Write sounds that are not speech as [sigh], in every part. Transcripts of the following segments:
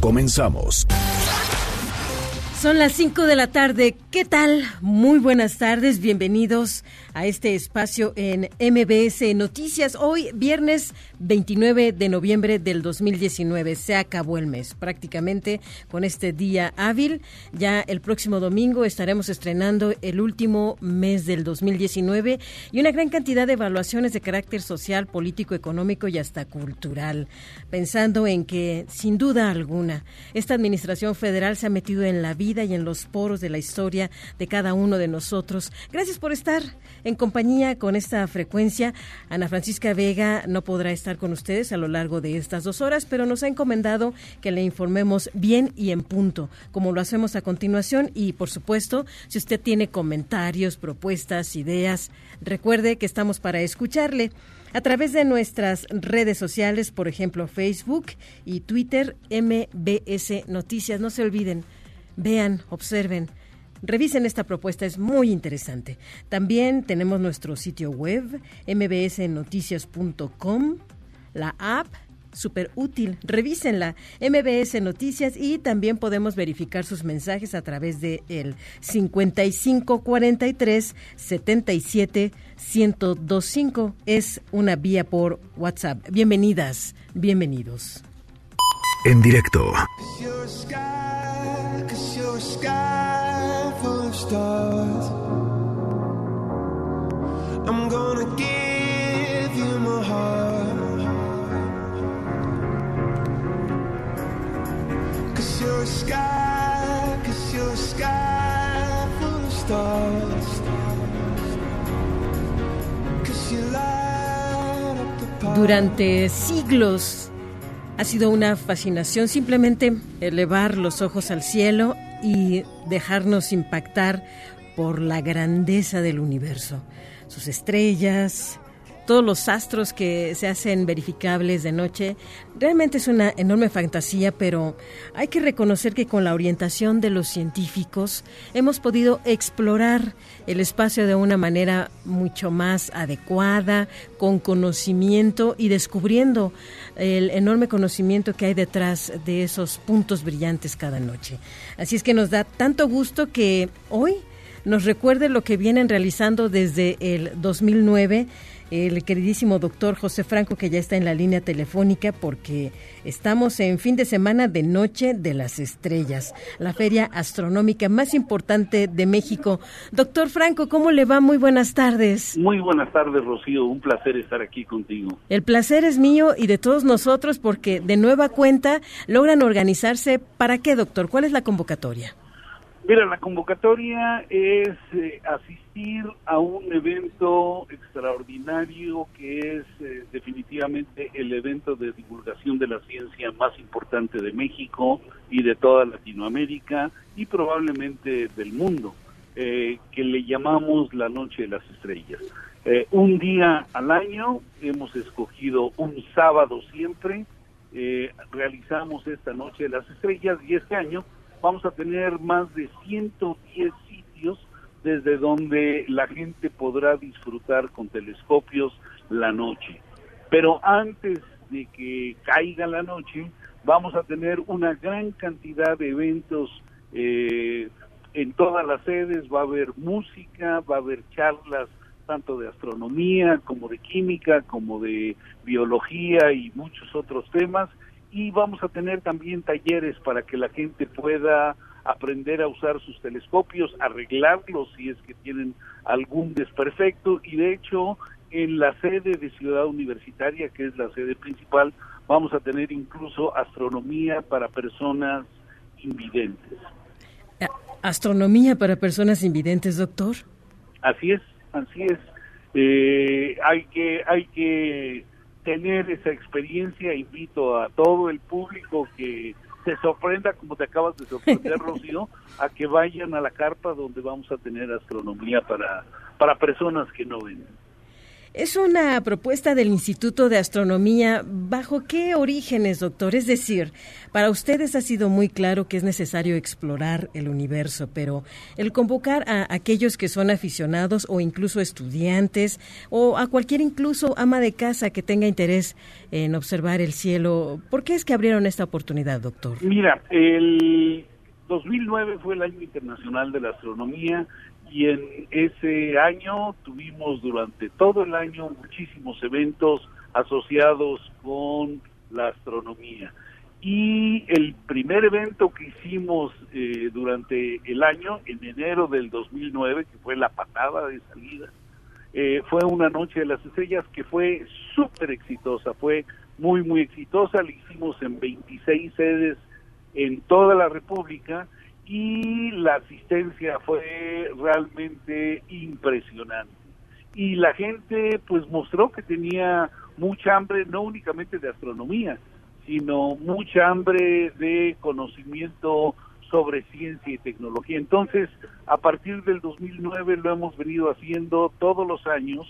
Comenzamos. Son las 5 de la tarde. ¿Qué tal? Muy buenas tardes. Bienvenidos a este espacio en MBS Noticias. Hoy, viernes 29 de noviembre del 2019. Se acabó el mes prácticamente con este día hábil. Ya el próximo domingo estaremos estrenando el último mes del 2019 y una gran cantidad de evaluaciones de carácter social, político, económico y hasta cultural. Pensando en que, sin duda alguna, esta administración federal se ha metido en la vida y en los poros de la historia de cada uno de nosotros. Gracias por estar en compañía con esta frecuencia. Ana Francisca Vega no podrá estar con ustedes a lo largo de estas dos horas, pero nos ha encomendado que le informemos bien y en punto, como lo hacemos a continuación. Y, por supuesto, si usted tiene comentarios, propuestas, ideas, recuerde que estamos para escucharle a través de nuestras redes sociales, por ejemplo Facebook y Twitter, MBS Noticias. No se olviden, vean, observen. Revisen esta propuesta, es muy interesante. También tenemos nuestro sitio web, mbsnoticias.com, la app, súper útil, revísenla, MBS Noticias y también podemos verificar sus mensajes a través de el 5543 77 1025. Es una vía por WhatsApp. Bienvenidas, bienvenidos. En directo. Durante siglos ha sido una fascinación simplemente elevar los ojos al cielo y dejarnos impactar por la grandeza del universo, sus estrellas, todos los astros que se hacen verificables de noche. Realmente es una enorme fantasía, pero hay que reconocer que con la orientación de los científicos hemos podido explorar el espacio de una manera mucho más adecuada, con conocimiento y descubriendo el enorme conocimiento que hay detrás de esos puntos brillantes cada noche. Así es que nos da tanto gusto que hoy nos recuerde lo que vienen realizando desde el 2009 el queridísimo doctor José Franco, que ya está en la línea telefónica, porque estamos en fin de semana de Noche de las Estrellas, la feria astronómica más importante de México. Doctor Franco, ¿cómo le va? Muy buenas tardes. Muy buenas tardes, Rocío. Un placer estar aquí contigo. El placer es mío y de todos nosotros, porque de nueva cuenta logran organizarse. ¿Para qué, doctor? ¿Cuál es la convocatoria? Mira, la convocatoria es eh, asistir a un evento extraordinario que es eh, definitivamente el evento de divulgación de la ciencia más importante de México y de toda Latinoamérica y probablemente del mundo, eh, que le llamamos la Noche de las Estrellas. Eh, un día al año hemos escogido un sábado siempre, realizamos esta Noche de las Estrellas y este año vamos a tener más de 110 sitios desde donde la gente podrá disfrutar con telescopios la noche. Pero antes de que caiga la noche, vamos a tener una gran cantidad de eventos eh, en todas las sedes, va a haber música, va a haber charlas tanto de astronomía como de química, como de biología y muchos otros temas y vamos a tener también talleres para que la gente pueda aprender a usar sus telescopios, arreglarlos si es que tienen algún desperfecto y de hecho en la sede de Ciudad Universitaria, que es la sede principal, vamos a tener incluso astronomía para personas invidentes. ¿Astronomía para personas invidentes, doctor? Así es, así es. Eh, hay que hay que tener esa experiencia. Invito a todo el público que se sorprenda, como te acabas de sorprender, [laughs] Rocío, a que vayan a la carpa donde vamos a tener astronomía para, para personas que no ven. Es una propuesta del Instituto de Astronomía. ¿Bajo qué orígenes, doctor? Es decir, para ustedes ha sido muy claro que es necesario explorar el universo, pero el convocar a aquellos que son aficionados o incluso estudiantes o a cualquier incluso ama de casa que tenga interés en observar el cielo, ¿por qué es que abrieron esta oportunidad, doctor? Mira, el 2009 fue el año internacional de la astronomía y en ese año tuvimos durante todo el año muchísimos eventos asociados con la astronomía. Y el primer evento que hicimos eh, durante el año, en enero del 2009, que fue la patada de salida, eh, fue una noche de las estrellas que fue súper exitosa, fue muy, muy exitosa, la hicimos en 26 sedes en toda la República y la asistencia fue realmente impresionante. Y la gente pues mostró que tenía mucha hambre, no únicamente de astronomía, sino mucha hambre de conocimiento sobre ciencia y tecnología. Entonces, a partir del 2009 lo hemos venido haciendo todos los años.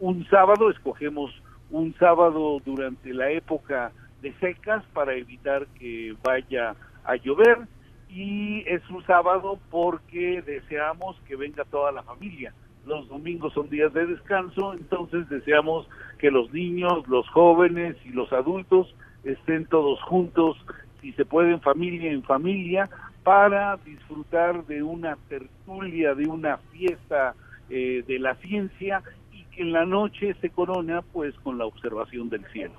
Un sábado, escogemos un sábado durante la época de secas para evitar que vaya a llover y es un sábado porque deseamos que venga toda la familia. Los domingos son días de descanso, entonces deseamos que los niños, los jóvenes y los adultos estén todos juntos, si se puede en familia, en familia, para disfrutar de una tertulia, de una fiesta eh, de la ciencia y que en la noche se corona pues con la observación del cielo.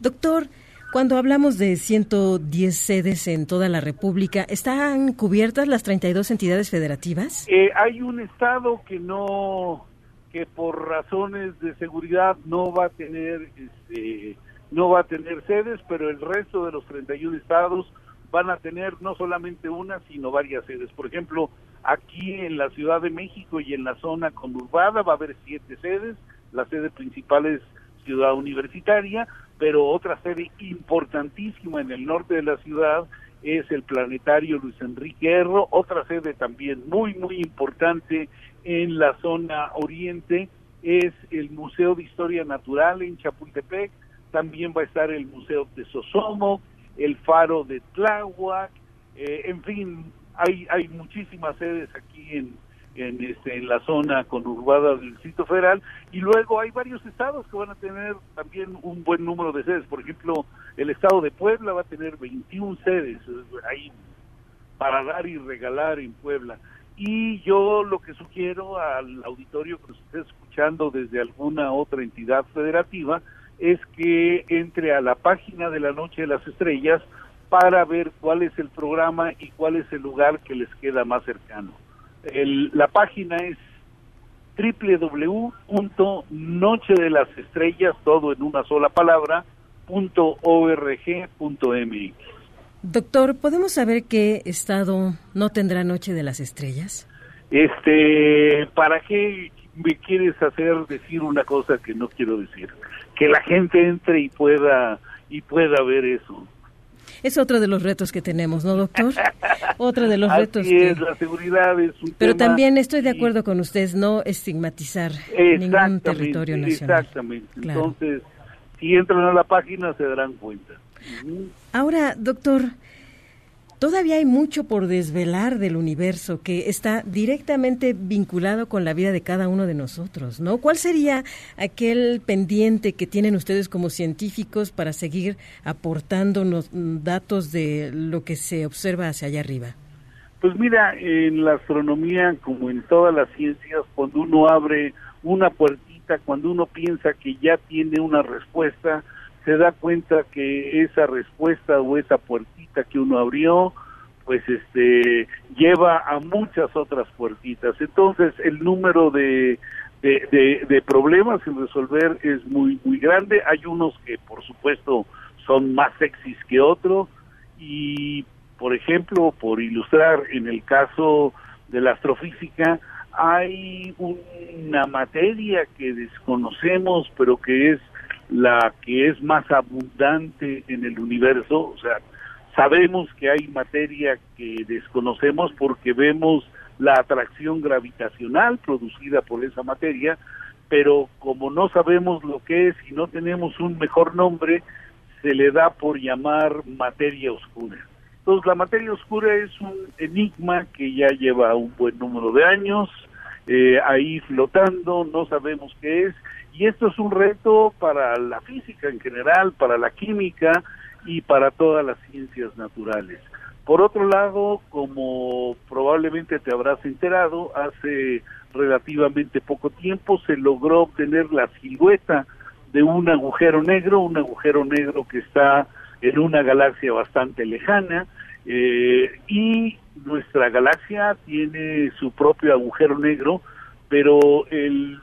Doctor, cuando hablamos de 110 sedes en toda la República, ¿están cubiertas las 32 entidades federativas? Eh, hay un estado que no, que por razones de seguridad no va a tener, este, no va a tener sedes, pero el resto de los 31 estados van a tener no solamente una, sino varias sedes. Por ejemplo, aquí en la Ciudad de México y en la zona conurbada va a haber siete sedes. La sede principal es Ciudad Universitaria, pero otra sede importantísima en el norte de la ciudad es el planetario Luis Enrique Erro, otra sede también muy, muy importante en la zona oriente es el Museo de Historia Natural en Chapultepec, también va a estar el Museo de Sosomo, el Faro de Tláhuac, eh, en fin, hay, hay muchísimas sedes aquí en, en, este, en la zona conurbada del Distrito Federal y luego hay varios estados que van a tener también un buen número de sedes. Por ejemplo, el estado de Puebla va a tener 21 sedes ahí para dar y regalar en Puebla. Y yo lo que sugiero al auditorio que nos esté escuchando desde alguna otra entidad federativa es que entre a la página de la Noche de las Estrellas para ver cuál es el programa y cuál es el lugar que les queda más cercano. El, la página es www.noche de las estrellas, todo en una sola palabra, punto .org.mx. Doctor, ¿podemos saber qué estado no tendrá Noche de las Estrellas? Este, ¿para qué me quieres hacer decir una cosa que no quiero decir? Que la gente entre y pueda y pueda ver eso. Es otro de los retos que tenemos, ¿no, doctor? Otro de los Así retos. es, que... la seguridad es un Pero tema también estoy de y- acuerdo con ustedes, no estigmatizar ningún territorio nacional. Exactamente. Claro. Entonces, si entran a la página se darán cuenta. Ahora, doctor, todavía hay mucho por desvelar del universo que está directamente vinculado con la vida de cada uno de nosotros, ¿no? ¿Cuál sería aquel pendiente que tienen ustedes como científicos para seguir aportándonos mm, datos de lo que se observa hacia allá arriba? Pues mira, en la astronomía, como en todas las ciencias, cuando uno abre una puertita, cuando uno piensa que ya tiene una respuesta, se da cuenta que esa respuesta o esa puertita que uno abrió, pues este lleva a muchas otras puertitas. Entonces, el número de, de, problemas sin resolver es muy muy grande. Hay unos que, por supuesto, son más sexys que otros y por ejemplo, por ilustrar, en el caso de la astrofísica, hay una materia que desconocemos, pero que es la que es más abundante en el universo, o sea, sabemos que hay materia que desconocemos porque vemos la atracción gravitacional producida por esa materia, pero como no sabemos lo que es y no tenemos un mejor nombre, se le da por llamar materia oscura. Entonces la materia oscura es un enigma que ya lleva un buen número de años eh, ahí flotando, no sabemos qué es, y esto es un reto para la física en general, para la química y para todas las ciencias naturales. Por otro lado, como probablemente te habrás enterado, hace relativamente poco tiempo se logró obtener la silueta de un agujero negro, un agujero negro que está en una galaxia bastante lejana eh, y nuestra galaxia tiene su propio agujero negro, pero el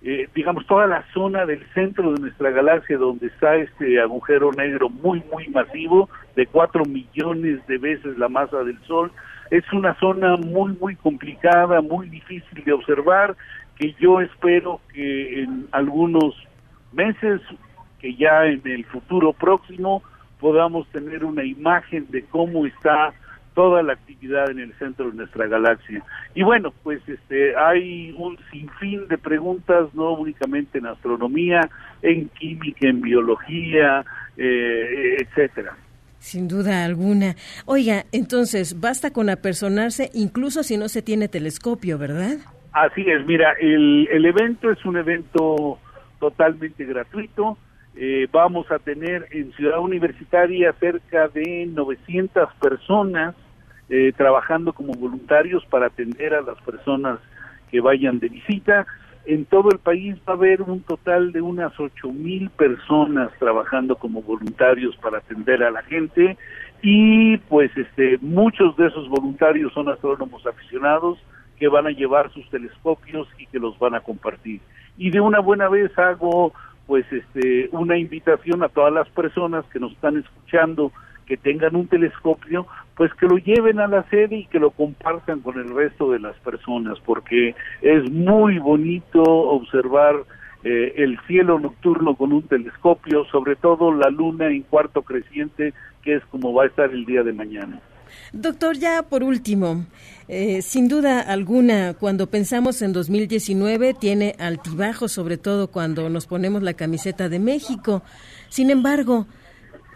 eh, digamos, toda la zona del centro de nuestra galaxia donde está este agujero negro muy, muy masivo, de cuatro millones de veces la masa del Sol, es una zona muy, muy complicada, muy difícil de observar, que yo espero que en algunos meses, que ya en el futuro próximo, podamos tener una imagen de cómo está toda la actividad en el centro de nuestra galaxia. Y bueno, pues este hay un sinfín de preguntas, no únicamente en astronomía, en química, en biología, eh, etcétera. Sin duda alguna. Oiga, entonces, basta con apersonarse incluso si no se tiene telescopio, ¿verdad? Así es, mira, el, el evento es un evento totalmente gratuito. Eh, vamos a tener en Ciudad Universitaria cerca de 900 personas eh, trabajando como voluntarios para atender a las personas que vayan de visita. En todo el país va a haber un total de unas ocho mil personas trabajando como voluntarios para atender a la gente y pues este muchos de esos voluntarios son astrónomos aficionados que van a llevar sus telescopios y que los van a compartir. Y de una buena vez hago pues este una invitación a todas las personas que nos están escuchando que tengan un telescopio, pues que lo lleven a la sede y que lo compartan con el resto de las personas, porque es muy bonito observar eh, el cielo nocturno con un telescopio, sobre todo la luna en cuarto creciente, que es como va a estar el día de mañana. Doctor, ya por último, eh, sin duda alguna, cuando pensamos en 2019, tiene altibajo, sobre todo cuando nos ponemos la camiseta de México. Sin embargo,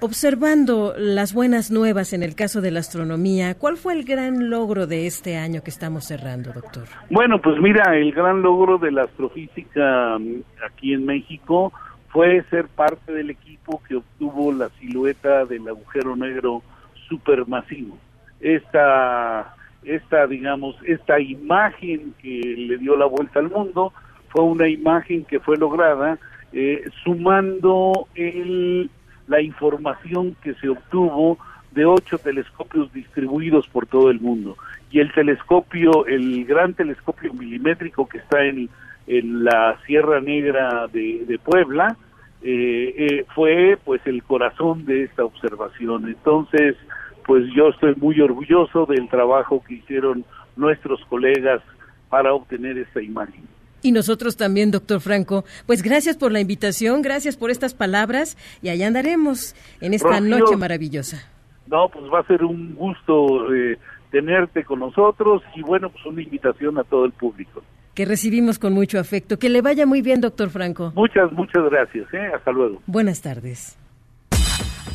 Observando las buenas nuevas en el caso de la astronomía, ¿cuál fue el gran logro de este año que estamos cerrando, doctor? Bueno, pues mira, el gran logro de la astrofísica mm, aquí en México fue ser parte del equipo que obtuvo la silueta del agujero negro supermasivo. Esta, esta, digamos, esta imagen que le dio la vuelta al mundo fue una imagen que fue lograda eh, sumando el la información que se obtuvo de ocho telescopios distribuidos por todo el mundo. Y el telescopio, el gran telescopio milimétrico que está en, en la Sierra Negra de, Puebla, eh, eh, fue pues el corazón de esta observación. Entonces, pues yo estoy muy orgulloso del trabajo que hicieron nuestros colegas para obtener esta imagen. Y nosotros también, doctor Franco. Pues gracias por la invitación, gracias por estas palabras y allá andaremos en esta noche maravillosa. No, pues va a ser un gusto eh, tenerte con nosotros y bueno, pues una invitación a todo el público. Que recibimos con mucho afecto. Que le vaya muy bien, doctor Franco. Muchas, muchas gracias. ¿eh? Hasta luego. Buenas tardes.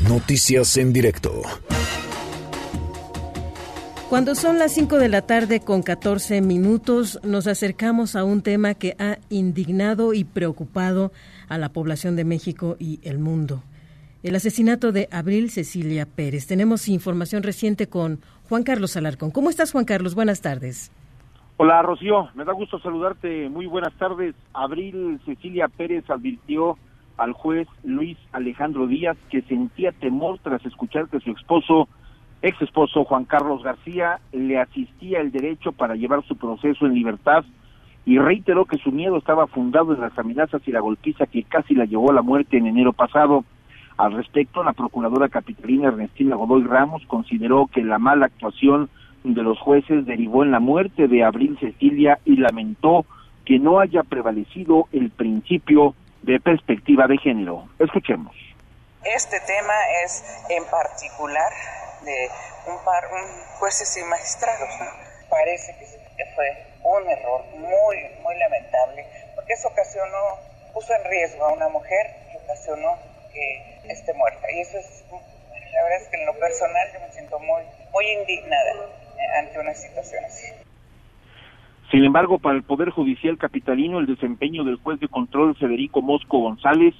Noticias en directo. Cuando son las 5 de la tarde con 14 minutos, nos acercamos a un tema que ha indignado y preocupado a la población de México y el mundo. El asesinato de Abril Cecilia Pérez. Tenemos información reciente con Juan Carlos Alarcón. ¿Cómo estás, Juan Carlos? Buenas tardes. Hola, Rocío. Me da gusto saludarte. Muy buenas tardes. Abril Cecilia Pérez advirtió al juez Luis Alejandro Díaz que sentía temor tras escuchar que su esposo ex esposo Juan Carlos García le asistía el derecho para llevar su proceso en libertad y reiteró que su miedo estaba fundado en las amenazas y la golpiza que casi la llevó a la muerte en enero pasado. Al respecto, la procuradora capitalina Ernestina Godoy Ramos consideró que la mala actuación de los jueces derivó en la muerte de Abril Cecilia y lamentó que no haya prevalecido el principio de perspectiva de género. Escuchemos. Este tema es en particular de un par un jueces y magistrados. Parece que fue un error muy, muy lamentable, porque eso ocasionó, puso en riesgo a una mujer y ocasionó que esté muerta. Y eso es, la verdad es que en lo personal yo me siento muy, muy indignada eh, ante una situación así. Sin embargo, para el Poder Judicial Capitalino, el desempeño del juez de control Federico Mosco González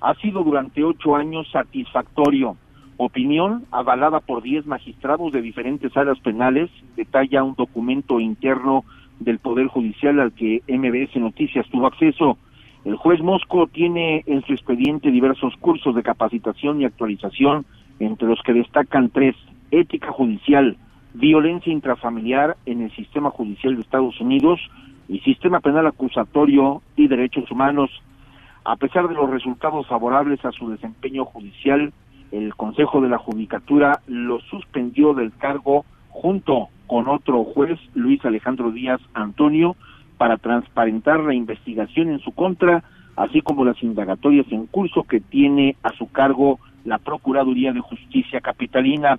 ha sido durante ocho años satisfactorio. Opinión avalada por diez magistrados de diferentes áreas penales, detalla un documento interno del Poder Judicial al que MBS Noticias tuvo acceso. El juez Mosco tiene en su expediente diversos cursos de capacitación y actualización, entre los que destacan tres, ética judicial, violencia intrafamiliar en el sistema judicial de Estados Unidos y sistema penal acusatorio y derechos humanos. A pesar de los resultados favorables a su desempeño judicial, el Consejo de la Judicatura lo suspendió del cargo junto con otro juez, Luis Alejandro Díaz Antonio, para transparentar la investigación en su contra, así como las indagatorias en curso que tiene a su cargo la Procuraduría de Justicia Capitalina.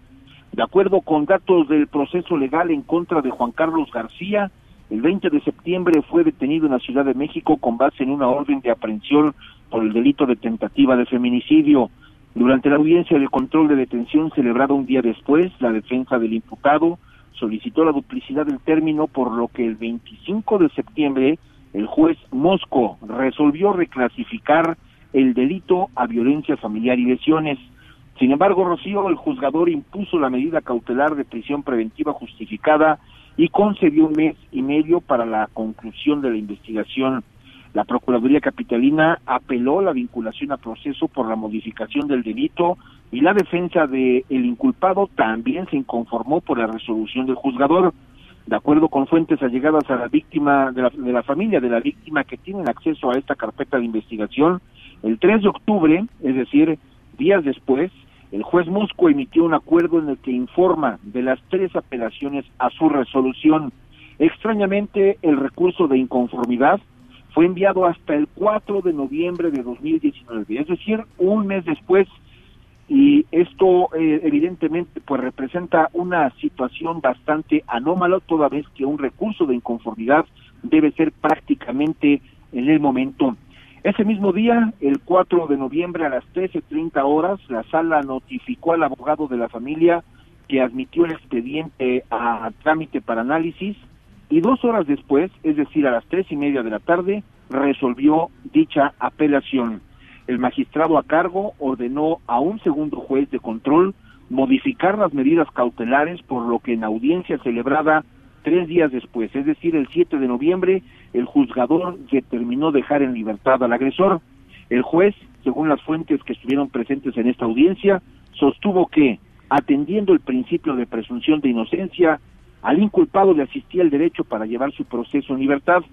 De acuerdo con datos del proceso legal en contra de Juan Carlos García, el 20 de septiembre fue detenido en la Ciudad de México con base en una orden de aprehensión por el delito de tentativa de feminicidio. Durante la audiencia de control de detención celebrada un día después, la defensa del imputado solicitó la duplicidad del término, por lo que el 25 de septiembre el juez Mosco resolvió reclasificar el delito a violencia familiar y lesiones. Sin embargo, Rocío, el juzgador impuso la medida cautelar de prisión preventiva justificada y concedió un mes y medio para la conclusión de la investigación. La Procuraduría Capitalina apeló la vinculación a proceso por la modificación del delito y la defensa del el inculpado también se inconformó por la resolución del juzgador. De acuerdo con fuentes allegadas a la víctima, de la, de la familia de la víctima que tienen acceso a esta carpeta de investigación, el 3 de octubre, es decir, días después, el juez Mosco emitió un acuerdo en el que informa de las tres apelaciones a su resolución. Extrañamente, el recurso de inconformidad fue enviado hasta el 4 de noviembre de 2019, es decir, un mes después, y esto eh, evidentemente pues representa una situación bastante anómala, toda vez que un recurso de inconformidad debe ser prácticamente en el momento. Ese mismo día, el 4 de noviembre a las 13.30 horas, la sala notificó al abogado de la familia que admitió el expediente a trámite para análisis y dos horas después, es decir, a las tres y media de la tarde, resolvió dicha apelación. El magistrado a cargo ordenó a un segundo juez de control modificar las medidas cautelares, por lo que en audiencia celebrada tres días después, es decir, el 7 de noviembre, el juzgador determinó dejar en libertad al agresor. El juez, según las fuentes que estuvieron presentes en esta audiencia, sostuvo que, atendiendo el principio de presunción de inocencia, al inculpado le asistía el derecho para llevar su proceso en libertad.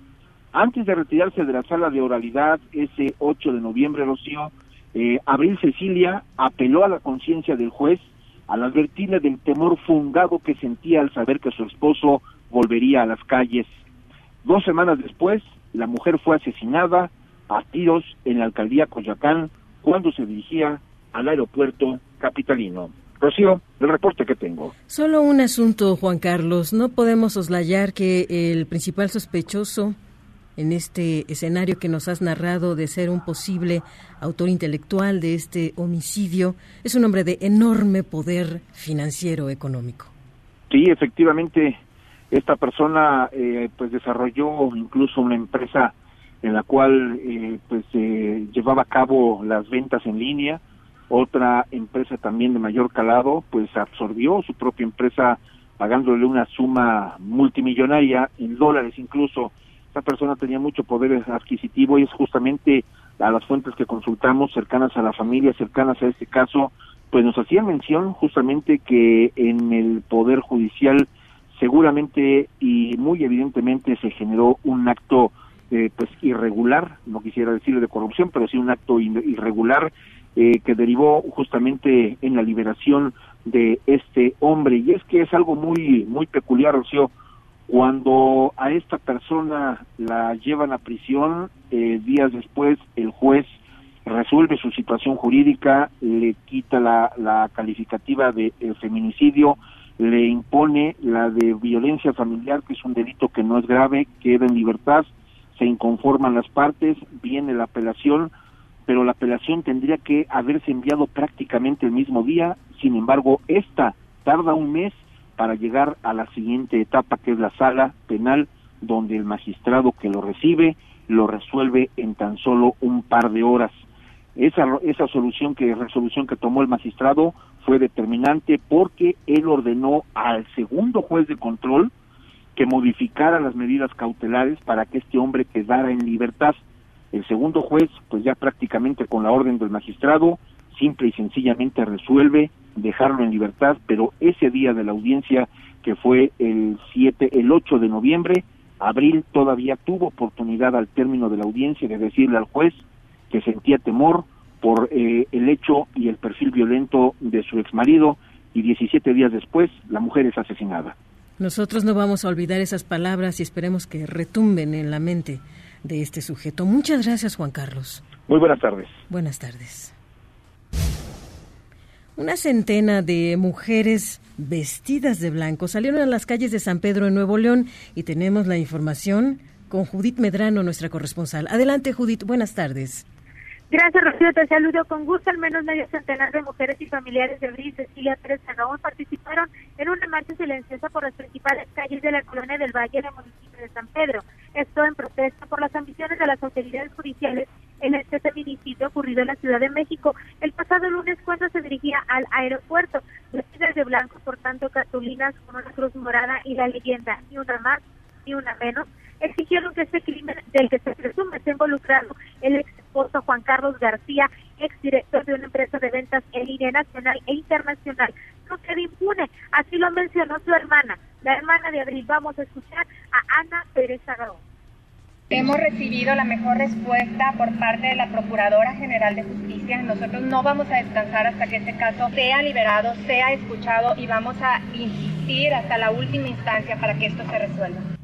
Antes de retirarse de la sala de oralidad ese 8 de noviembre, Rocío, eh, Abril Cecilia apeló a la conciencia del juez al advertirle del temor fungado que sentía al saber que su esposo volvería a las calles. Dos semanas después, la mujer fue asesinada a tiros en la alcaldía Coyoacán cuando se dirigía al aeropuerto capitalino. Rocío, el reporte que tengo. Solo un asunto, Juan Carlos. No podemos oslayar que el principal sospechoso en este escenario que nos has narrado de ser un posible autor intelectual de este homicidio es un hombre de enorme poder financiero económico. Sí, efectivamente, esta persona eh, pues desarrolló incluso una empresa en la cual eh, pues eh, llevaba a cabo las ventas en línea. Otra empresa también de mayor calado pues absorbió su propia empresa pagándole una suma multimillonaria en dólares incluso. Esta persona tenía mucho poder adquisitivo y es justamente a las fuentes que consultamos cercanas a la familia, cercanas a este caso, pues nos hacían mención justamente que en el poder judicial seguramente y muy evidentemente se generó un acto eh, pues irregular, no quisiera decir de corrupción, pero sí un acto irregular eh, que derivó justamente en la liberación de este hombre. Y es que es algo muy, muy peculiar, Rocío, cuando a esta persona la llevan a prisión, eh, días después el juez resuelve su situación jurídica, le quita la, la calificativa de feminicidio, le impone la de violencia familiar, que es un delito que no es grave, queda en libertad, se inconforman las partes, viene la apelación, pero la apelación tendría que haberse enviado prácticamente el mismo día, sin embargo, esta tarda un mes para llegar a la siguiente etapa, que es la sala penal, donde el magistrado que lo recibe lo resuelve en tan solo un par de horas. Esa, esa solución que resolución que tomó el magistrado fue determinante porque él ordenó al segundo juez de control que modificara las medidas cautelares para que este hombre quedara en libertad. El segundo juez, pues ya prácticamente con la orden del magistrado, simple y sencillamente resuelve dejarlo en libertad, pero ese día de la audiencia que fue el 7, el 8 de noviembre, Abril todavía tuvo oportunidad al término de la audiencia de decirle al juez que sentía temor por eh, el hecho y el perfil violento de su exmarido y 17 días después la mujer es asesinada. Nosotros no vamos a olvidar esas palabras y esperemos que retumben en la mente de este sujeto. Muchas gracias, Juan Carlos. Muy buenas tardes. Buenas tardes. Una centena de mujeres vestidas de blanco salieron a las calles de San Pedro en Nuevo León y tenemos la información con Judith Medrano, nuestra corresponsal. Adelante, Judith. Buenas tardes. Gracias, Rocío. Te saludo con gusto. Al menos medio centenar de mujeres y familiares de Abril Cecilia Pérez Zagabón participaron en una marcha silenciosa por las principales calles de la colonia del Valle del municipio de San Pedro. Esto en protesta por las ambiciones de las autoridades judiciales en este feminicidio ocurrido en la Ciudad de México el pasado lunes cuando se dirigía al aeropuerto. Vestidas de blanco, por tanto, cartulinas con una cruz morada y la leyenda ni una más ni una menos exigieron que este crimen del que se presume está involucrado el ex esposo Juan Carlos García, exdirector de una empresa de ventas en línea nacional e internacional, no impune. Así lo mencionó su hermana, la hermana de Abril. Vamos a escuchar a Ana Pérez Aragón. Hemos recibido la mejor respuesta por parte de la Procuradora General de Justicia. Nosotros no vamos a descansar hasta que este caso sea liberado, sea escuchado y vamos a insistir hasta la última instancia para que esto se resuelva.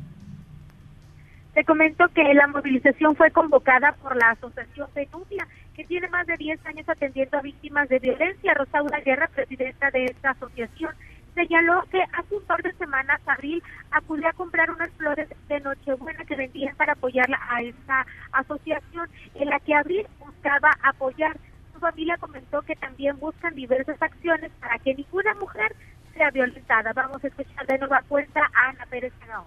Te comento que la movilización fue convocada por la Asociación Denuncia, que tiene más de 10 años atendiendo a víctimas de violencia. Rosaura Guerra, presidenta de esta asociación, señaló que hace un par de semanas Abril acudió a comprar unas flores de Nochebuena que vendían para apoyarla a esta asociación en la que Abril buscaba apoyar. Su familia comentó que también buscan diversas acciones para que ninguna mujer sea violentada. Vamos a escuchar de nueva cuenta a Ana Pérez Cagao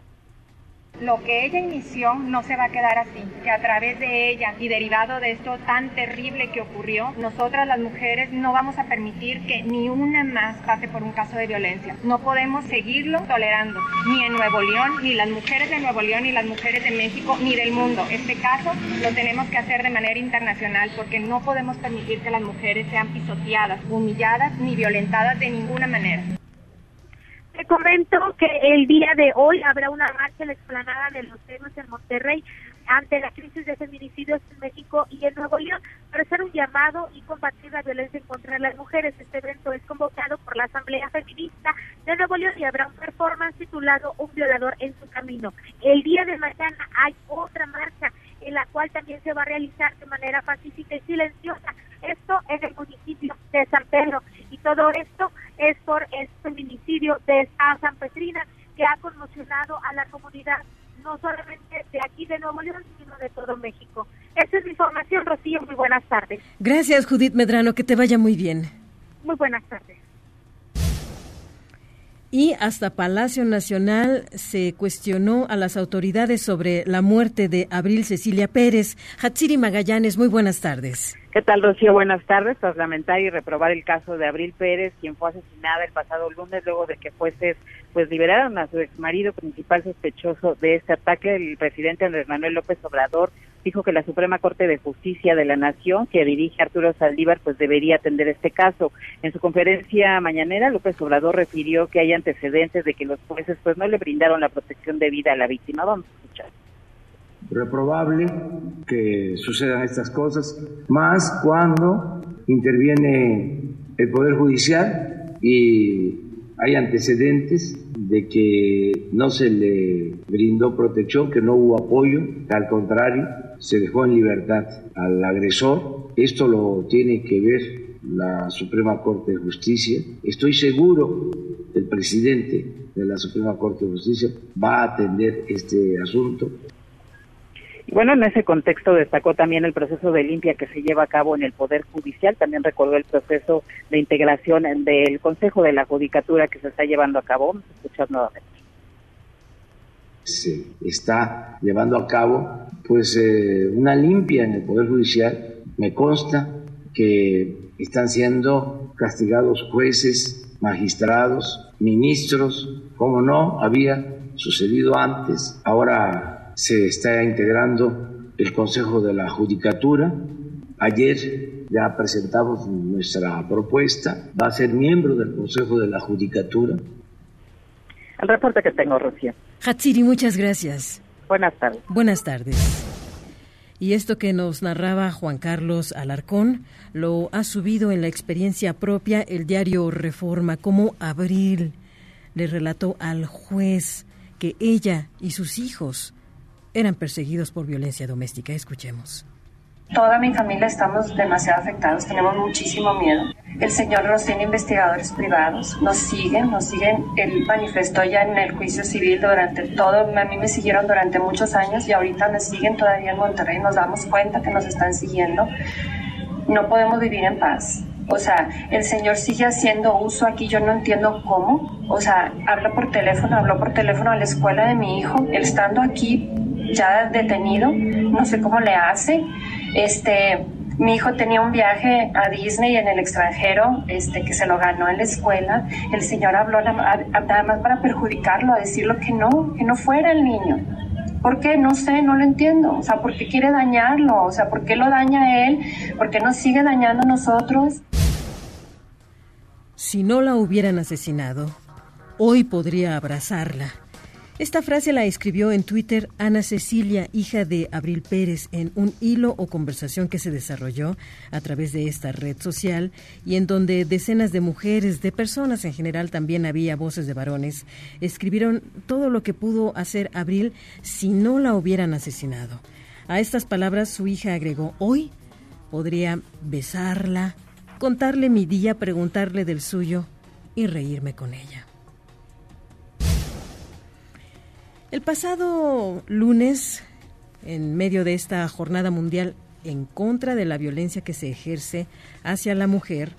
lo que ella inició no se va a quedar así, que a través de ella y derivado de esto tan terrible que ocurrió, nosotras las mujeres no vamos a permitir que ni una más pase por un caso de violencia. No podemos seguirlo tolerando, ni en Nuevo León, ni las mujeres de Nuevo León, ni las mujeres de México, ni del mundo. Este caso lo tenemos que hacer de manera internacional porque no podemos permitir que las mujeres sean pisoteadas, humilladas, ni violentadas de ninguna manera. Te comento que el día de hoy habrá una marcha en la explanada de los temas en Monterrey ante la crisis de feminicidios en México y en Nuevo León para hacer un llamado y combatir la violencia contra las mujeres. Este evento es convocado por la Asamblea Feminista de Nuevo León y habrá un performance titulado Un violador en su camino. El día de mañana hay otra marcha en la cual también se va a realizar de manera pacífica y silenciosa. Esto en el municipio de San Pedro. Y todo esto es por el feminicidio de esta San Petrina que ha conmocionado a la comunidad no solamente de aquí de Nuevo León, sino de todo México. Esa es mi información, Rocío. Muy buenas tardes. Gracias, Judith Medrano. Que te vaya muy bien. Muy buenas tardes. Y hasta Palacio Nacional se cuestionó a las autoridades sobre la muerte de Abril Cecilia Pérez. Hatsiri Magallanes, muy buenas tardes. ¿Qué tal, Rocío? Buenas tardes. Tras lamentar y reprobar el caso de Abril Pérez, quien fue asesinada el pasado lunes luego de que fuese, pues liberaron a su exmarido principal sospechoso de este ataque, el presidente Andrés Manuel López Obrador dijo que la Suprema Corte de Justicia de la Nación, que dirige Arturo Saldívar, pues debería atender este caso. En su conferencia mañanera, López Obrador refirió que hay antecedentes de que los jueces pues no le brindaron la protección debida a la víctima. Vamos a escuchar reprobable que sucedan estas cosas, más cuando interviene el Poder Judicial y hay antecedentes de que no se le brindó protección, que no hubo apoyo, al contrario se dejó en libertad al agresor. Esto lo tiene que ver la Suprema Corte de Justicia. Estoy seguro el presidente de la Suprema Corte de Justicia va a atender este asunto. Bueno, en ese contexto destacó también el proceso de limpia que se lleva a cabo en el Poder Judicial. También recordó el proceso de integración del Consejo de la Judicatura que se está llevando a cabo. Vamos a escuchar nuevamente. Se está llevando a cabo pues eh, una limpia en el Poder Judicial. Me consta que están siendo castigados jueces, magistrados, ministros, como no había sucedido antes. Ahora se está integrando el Consejo de la Judicatura. Ayer ya presentamos nuestra propuesta. Va a ser miembro del Consejo de la Judicatura. El reporte que tengo, Rocío. Hatsiri, muchas gracias. Buenas tardes. Buenas tardes. Y esto que nos narraba Juan Carlos Alarcón lo ha subido en la experiencia propia el diario Reforma, como Abril le relató al juez que ella y sus hijos eran perseguidos por violencia doméstica. Escuchemos. Toda mi familia estamos demasiado afectados, tenemos muchísimo miedo. El Señor nos tiene investigadores privados, nos siguen, nos siguen. Él manifestó ya en el juicio civil durante todo, a mí me siguieron durante muchos años y ahorita me siguen todavía en Monterrey, nos damos cuenta que nos están siguiendo. No podemos vivir en paz. O sea, el Señor sigue haciendo uso aquí, yo no entiendo cómo. O sea, habla por teléfono, habló por teléfono a la escuela de mi hijo, él estando aquí ya detenido, no sé cómo le hace. Este, mi hijo tenía un viaje a Disney en el extranjero, este, que se lo ganó en la escuela. El señor habló nada más para perjudicarlo, a decirlo que no, que no fuera el niño. ¿Por qué? No sé, no lo entiendo. O sea, ¿por qué quiere dañarlo? O sea, ¿por qué lo daña él? ¿Por qué nos sigue dañando a nosotros? Si no la hubieran asesinado, hoy podría abrazarla esta frase la escribió en Twitter Ana Cecilia, hija de Abril Pérez, en un hilo o conversación que se desarrolló a través de esta red social y en donde decenas de mujeres, de personas en general, también había voces de varones, escribieron todo lo que pudo hacer Abril si no la hubieran asesinado. A estas palabras su hija agregó, hoy podría besarla, contarle mi día, preguntarle del suyo y reírme con ella. El pasado lunes, en medio de esta jornada mundial en contra de la violencia que se ejerce hacia la mujer,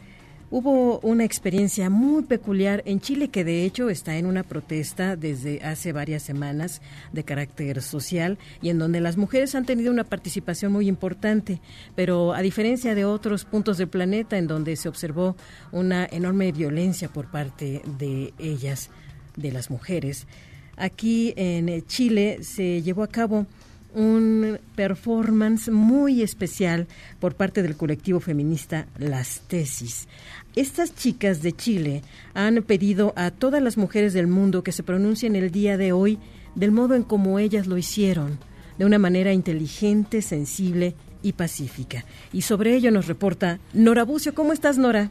hubo una experiencia muy peculiar en Chile que de hecho está en una protesta desde hace varias semanas de carácter social y en donde las mujeres han tenido una participación muy importante, pero a diferencia de otros puntos del planeta en donde se observó una enorme violencia por parte de ellas, de las mujeres, Aquí en eh, Chile se llevó a cabo un performance muy especial por parte del colectivo feminista Las Tesis. Estas chicas de Chile han pedido a todas las mujeres del mundo que se pronuncien el día de hoy del modo en como ellas lo hicieron, de una manera inteligente, sensible y pacífica. Y sobre ello nos reporta Nora Bucio. ¿Cómo estás, Nora?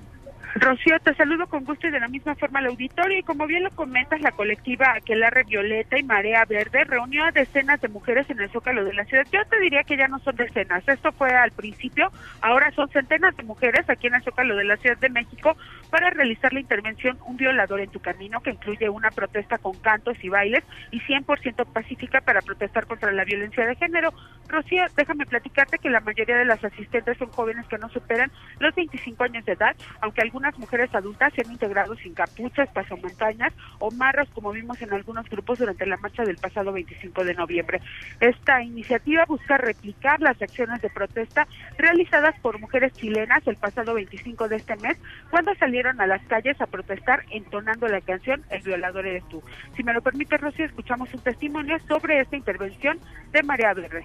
Rocío, te saludo con gusto y de la misma forma al auditorio. Y como bien lo comentas, la colectiva Aquelarre Violeta y Marea Verde reunió a decenas de mujeres en el Zócalo de la ciudad. Yo te diría que ya no son decenas. Esto fue al principio. Ahora son centenas de mujeres aquí en el Zócalo de la Ciudad de México para realizar la intervención Un violador en tu camino, que incluye una protesta con cantos y bailes y 100% pacífica para protestar contra la violencia de género. Rocío, déjame platicarte que la mayoría de las asistentes son jóvenes que no superan los 25 años de edad, aunque algunas mujeres adultas se han integrado sin capuchas, pasamontañas o marras, como vimos en algunos grupos durante la marcha del pasado 25 de noviembre. Esta iniciativa busca replicar las acciones de protesta realizadas por mujeres chilenas el pasado 25 de este mes, cuando salieron a las calles a protestar entonando la canción El violador eres tú. Si me lo permite, Rocío, escuchamos un testimonio sobre esta intervención de María Verde.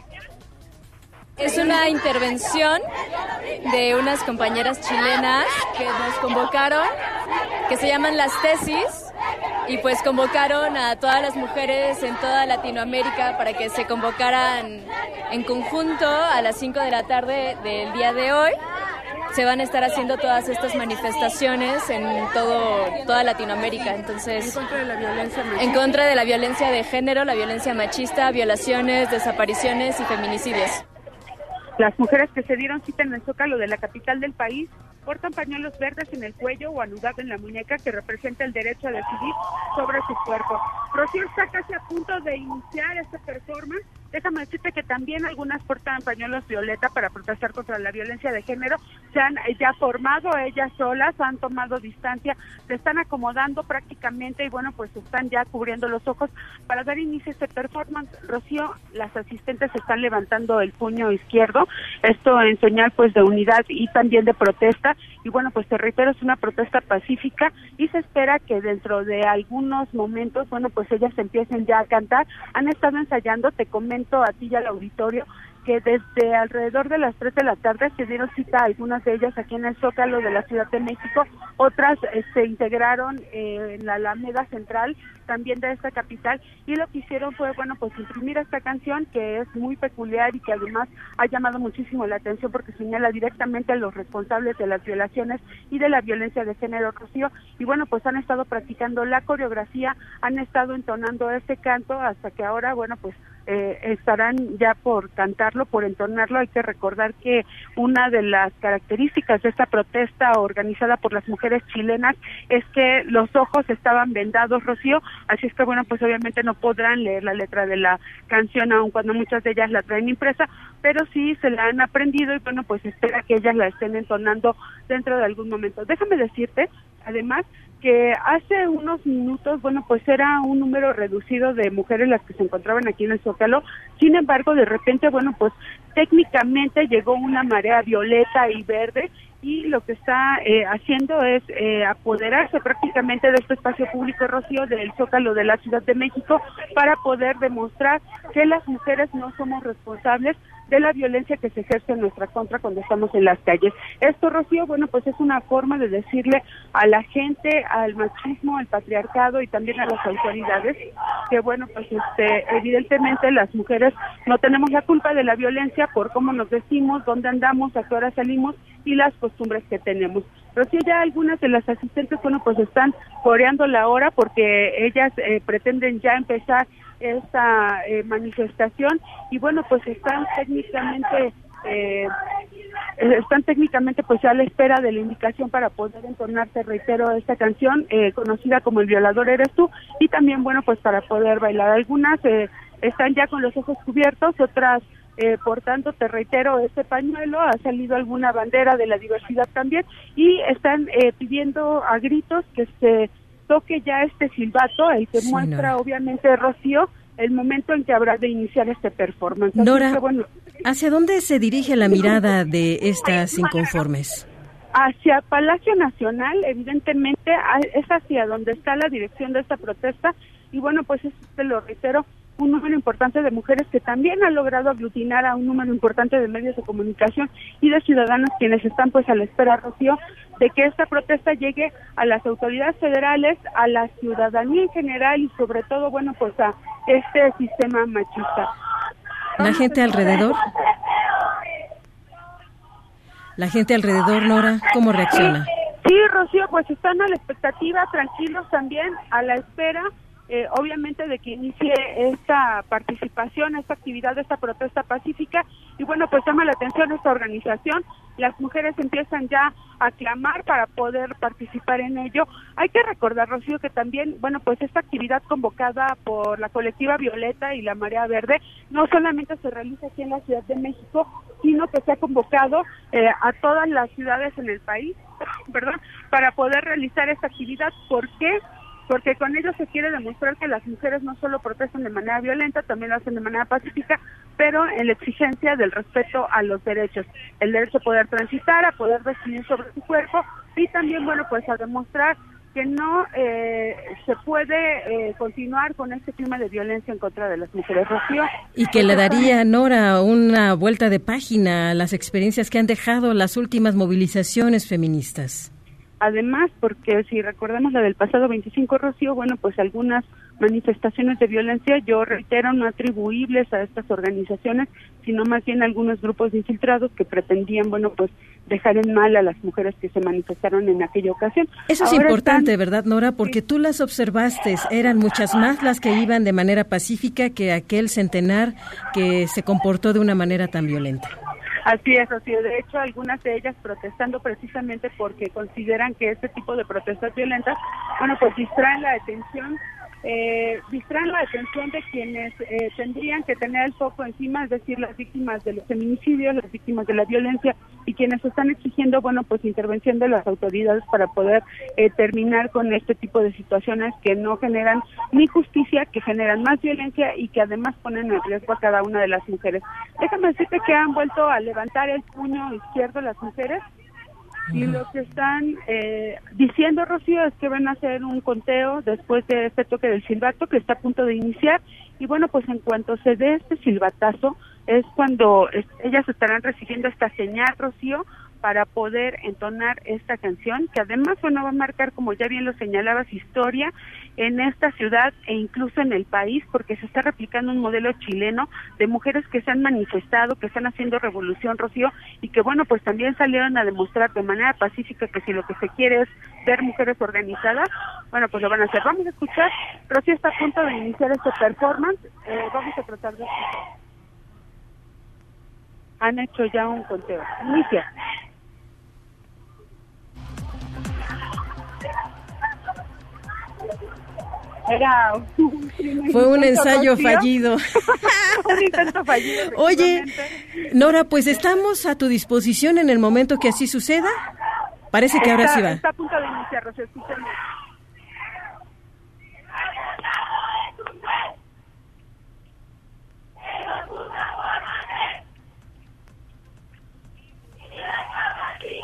Es una intervención de unas compañeras chilenas que nos convocaron, que se llaman las tesis, y pues convocaron a todas las mujeres en toda Latinoamérica para que se convocaran en conjunto a las 5 de la tarde del día de hoy se van a estar haciendo todas estas manifestaciones en todo toda Latinoamérica. Entonces, en contra de la violencia machista. En contra de la violencia de género, la violencia machista, violaciones, desapariciones y feminicidios. Las mujeres que se dieron cita en el Zócalo de la capital del país portan pañuelos verdes en el cuello o anudado en la muñeca que representa el derecho a decidir sobre su cuerpo. Rocío está casi a punto de iniciar esta performance. Déjame decirte que también algunas portan pañuelos violeta para protestar contra la violencia de género. Se han ya formado ellas solas, han tomado distancia, se están acomodando prácticamente y bueno, pues están ya cubriendo los ojos para dar inicio a este performance. Rocío, las asistentes están levantando el puño izquierdo, esto en señal pues de unidad y también de protesta y bueno, pues te reitero, es una protesta pacífica y se espera que dentro de algunos momentos, bueno, pues ellas empiecen ya a cantar. Han estado ensayando, te comento a ti y al auditorio, que desde alrededor de las 3 de la tarde se dieron cita algunas de ellas aquí en el Zócalo de la Ciudad de México, otras se integraron eh, en la Alameda Central también de esta capital. Y lo que hicieron fue, bueno, pues imprimir esta canción que es muy peculiar y que además ha llamado muchísimo la atención porque señala directamente a los responsables de las violaciones y de la violencia de género, Rocío, y bueno, pues han estado practicando la coreografía, han estado entonando este canto hasta que ahora, bueno, pues eh, estarán ya por cantarlo, por entonarlo. Hay que recordar que una de las características de esta protesta organizada por las mujeres chilenas es que los ojos estaban vendados, Rocío, así es que bueno, pues obviamente no podrán leer la letra de la canción, aun cuando muchas de ellas la traen impresa, pero sí se la han aprendido y bueno, pues espera que ellas la estén entonando dentro de algún momento. Déjame decirte, además, que hace unos minutos, bueno, pues era un número reducido de mujeres las que se encontraban aquí en el Zócalo. Sin embargo, de repente, bueno, pues técnicamente llegó una marea violeta y verde y lo que está eh, haciendo es eh, apoderarse prácticamente de este espacio público, Rocío, del Zócalo de la Ciudad de México, para poder demostrar que las mujeres no somos responsables de la violencia que se ejerce en nuestra contra cuando estamos en las calles. Esto, Rocío, bueno, pues es una forma de decirle a la gente, al machismo, al patriarcado y también a las autoridades que, bueno, pues este, evidentemente las mujeres no tenemos la culpa de la violencia por cómo nos decimos, dónde andamos, a qué hora salimos y las costumbres que tenemos. Rocío, ya algunas de las asistentes, bueno, pues están coreando la hora porque ellas eh, pretenden ya empezar esta eh, manifestación y bueno pues están técnicamente eh, están técnicamente pues ya a la espera de la indicación para poder entonarse, reitero, esta canción eh, conocida como El violador eres tú y también bueno pues para poder bailar. Algunas están ya con los ojos cubiertos, otras por tanto te reitero este pañuelo, ha salido alguna bandera de la diversidad también y están pidiendo a gritos que se toque ya este silbato, el que muestra obviamente Rocío el momento en que habrá de iniciar este performance. Nora, ¿hacia dónde se dirige la mirada de estas inconformes? Hacia Palacio Nacional, evidentemente, es hacia donde está la dirección de esta protesta y bueno, pues te lo reitero, un número importante de mujeres que también ha logrado aglutinar a un número importante de medios de comunicación y de ciudadanos quienes están pues a la espera, Rocío, de que esta protesta llegue a las autoridades federales, a la ciudadanía en general y sobre todo, bueno, pues a este sistema machista. La gente alrededor. La gente alrededor, Nora, ¿cómo reacciona? Sí, Rocío, pues están a la expectativa, tranquilos también, a la espera eh, obviamente de que inicie esta participación, esta actividad, esta protesta pacífica. Y bueno, pues llama la atención esta organización. Las mujeres empiezan ya a clamar para poder participar en ello. Hay que recordar, Rocío, que también, bueno, pues esta actividad convocada por la colectiva Violeta y la Marea Verde no solamente se realiza aquí en la Ciudad de México, sino que se ha convocado eh, a todas las ciudades en el país, [clears throat] perdón, para poder realizar esta actividad. ¿Por qué? Porque con ello se quiere demostrar que las mujeres no solo protestan de manera violenta, también lo hacen de manera pacífica, pero en la exigencia del respeto a los derechos, el derecho a poder transitar, a poder decidir sobre su cuerpo y también, bueno, pues a demostrar que no eh, se puede eh, continuar con este clima de violencia en contra de las mujeres. Rocío. Y que le daría, Nora, una vuelta de página a las experiencias que han dejado las últimas movilizaciones feministas. Además, porque si recordamos la del pasado 25 Rocío, bueno, pues algunas manifestaciones de violencia, yo reitero, no atribuibles a estas organizaciones, sino más bien a algunos grupos infiltrados que pretendían, bueno, pues dejar en mal a las mujeres que se manifestaron en aquella ocasión. Eso es importante, ¿verdad, Nora? Porque tú las observaste, eran muchas más las que iban de manera pacífica que aquel centenar que se comportó de una manera tan violenta. Así es, así es. De hecho, algunas de ellas protestando precisamente porque consideran que este tipo de protestas violentas, bueno, pues distraen la atención eh, distraen la atención de quienes eh, tendrían que tener el foco encima, es decir, las víctimas de los feminicidios, las víctimas de la violencia y quienes están exigiendo, bueno, pues intervención de las autoridades para poder eh, terminar con este tipo de situaciones que no generan ni justicia, que generan más violencia y que además ponen en riesgo a cada una de las mujeres. Déjame decirte que han vuelto a levantar el puño izquierdo las mujeres y lo que están eh, diciendo, Rocío, es que van a hacer un conteo después de este toque del silbato que está a punto de iniciar. Y bueno, pues en cuanto se dé este silbatazo, es cuando ellas estarán recibiendo esta señal, Rocío, para poder entonar esta canción, que además, bueno, va a marcar, como ya bien lo señalabas, historia en esta ciudad e incluso en el país, porque se está replicando un modelo chileno de mujeres que se han manifestado, que están haciendo revolución, Rocío, y que, bueno, pues también salieron a demostrar de manera pacífica que si lo que se quiere es ver mujeres organizadas, bueno, pues lo van a hacer. Vamos a escuchar, Rocío está a punto de iniciar este performance, eh, vamos a tratar de han hecho ya un conteo. Inicia. Era Fue un ensayo fallido. [laughs] un intento fallido. [laughs] Oye, Nora, pues estamos a tu disposición en el momento que así suceda. Parece que ahora sí va. Está a punto de iniciar, Rocío, ¿Qué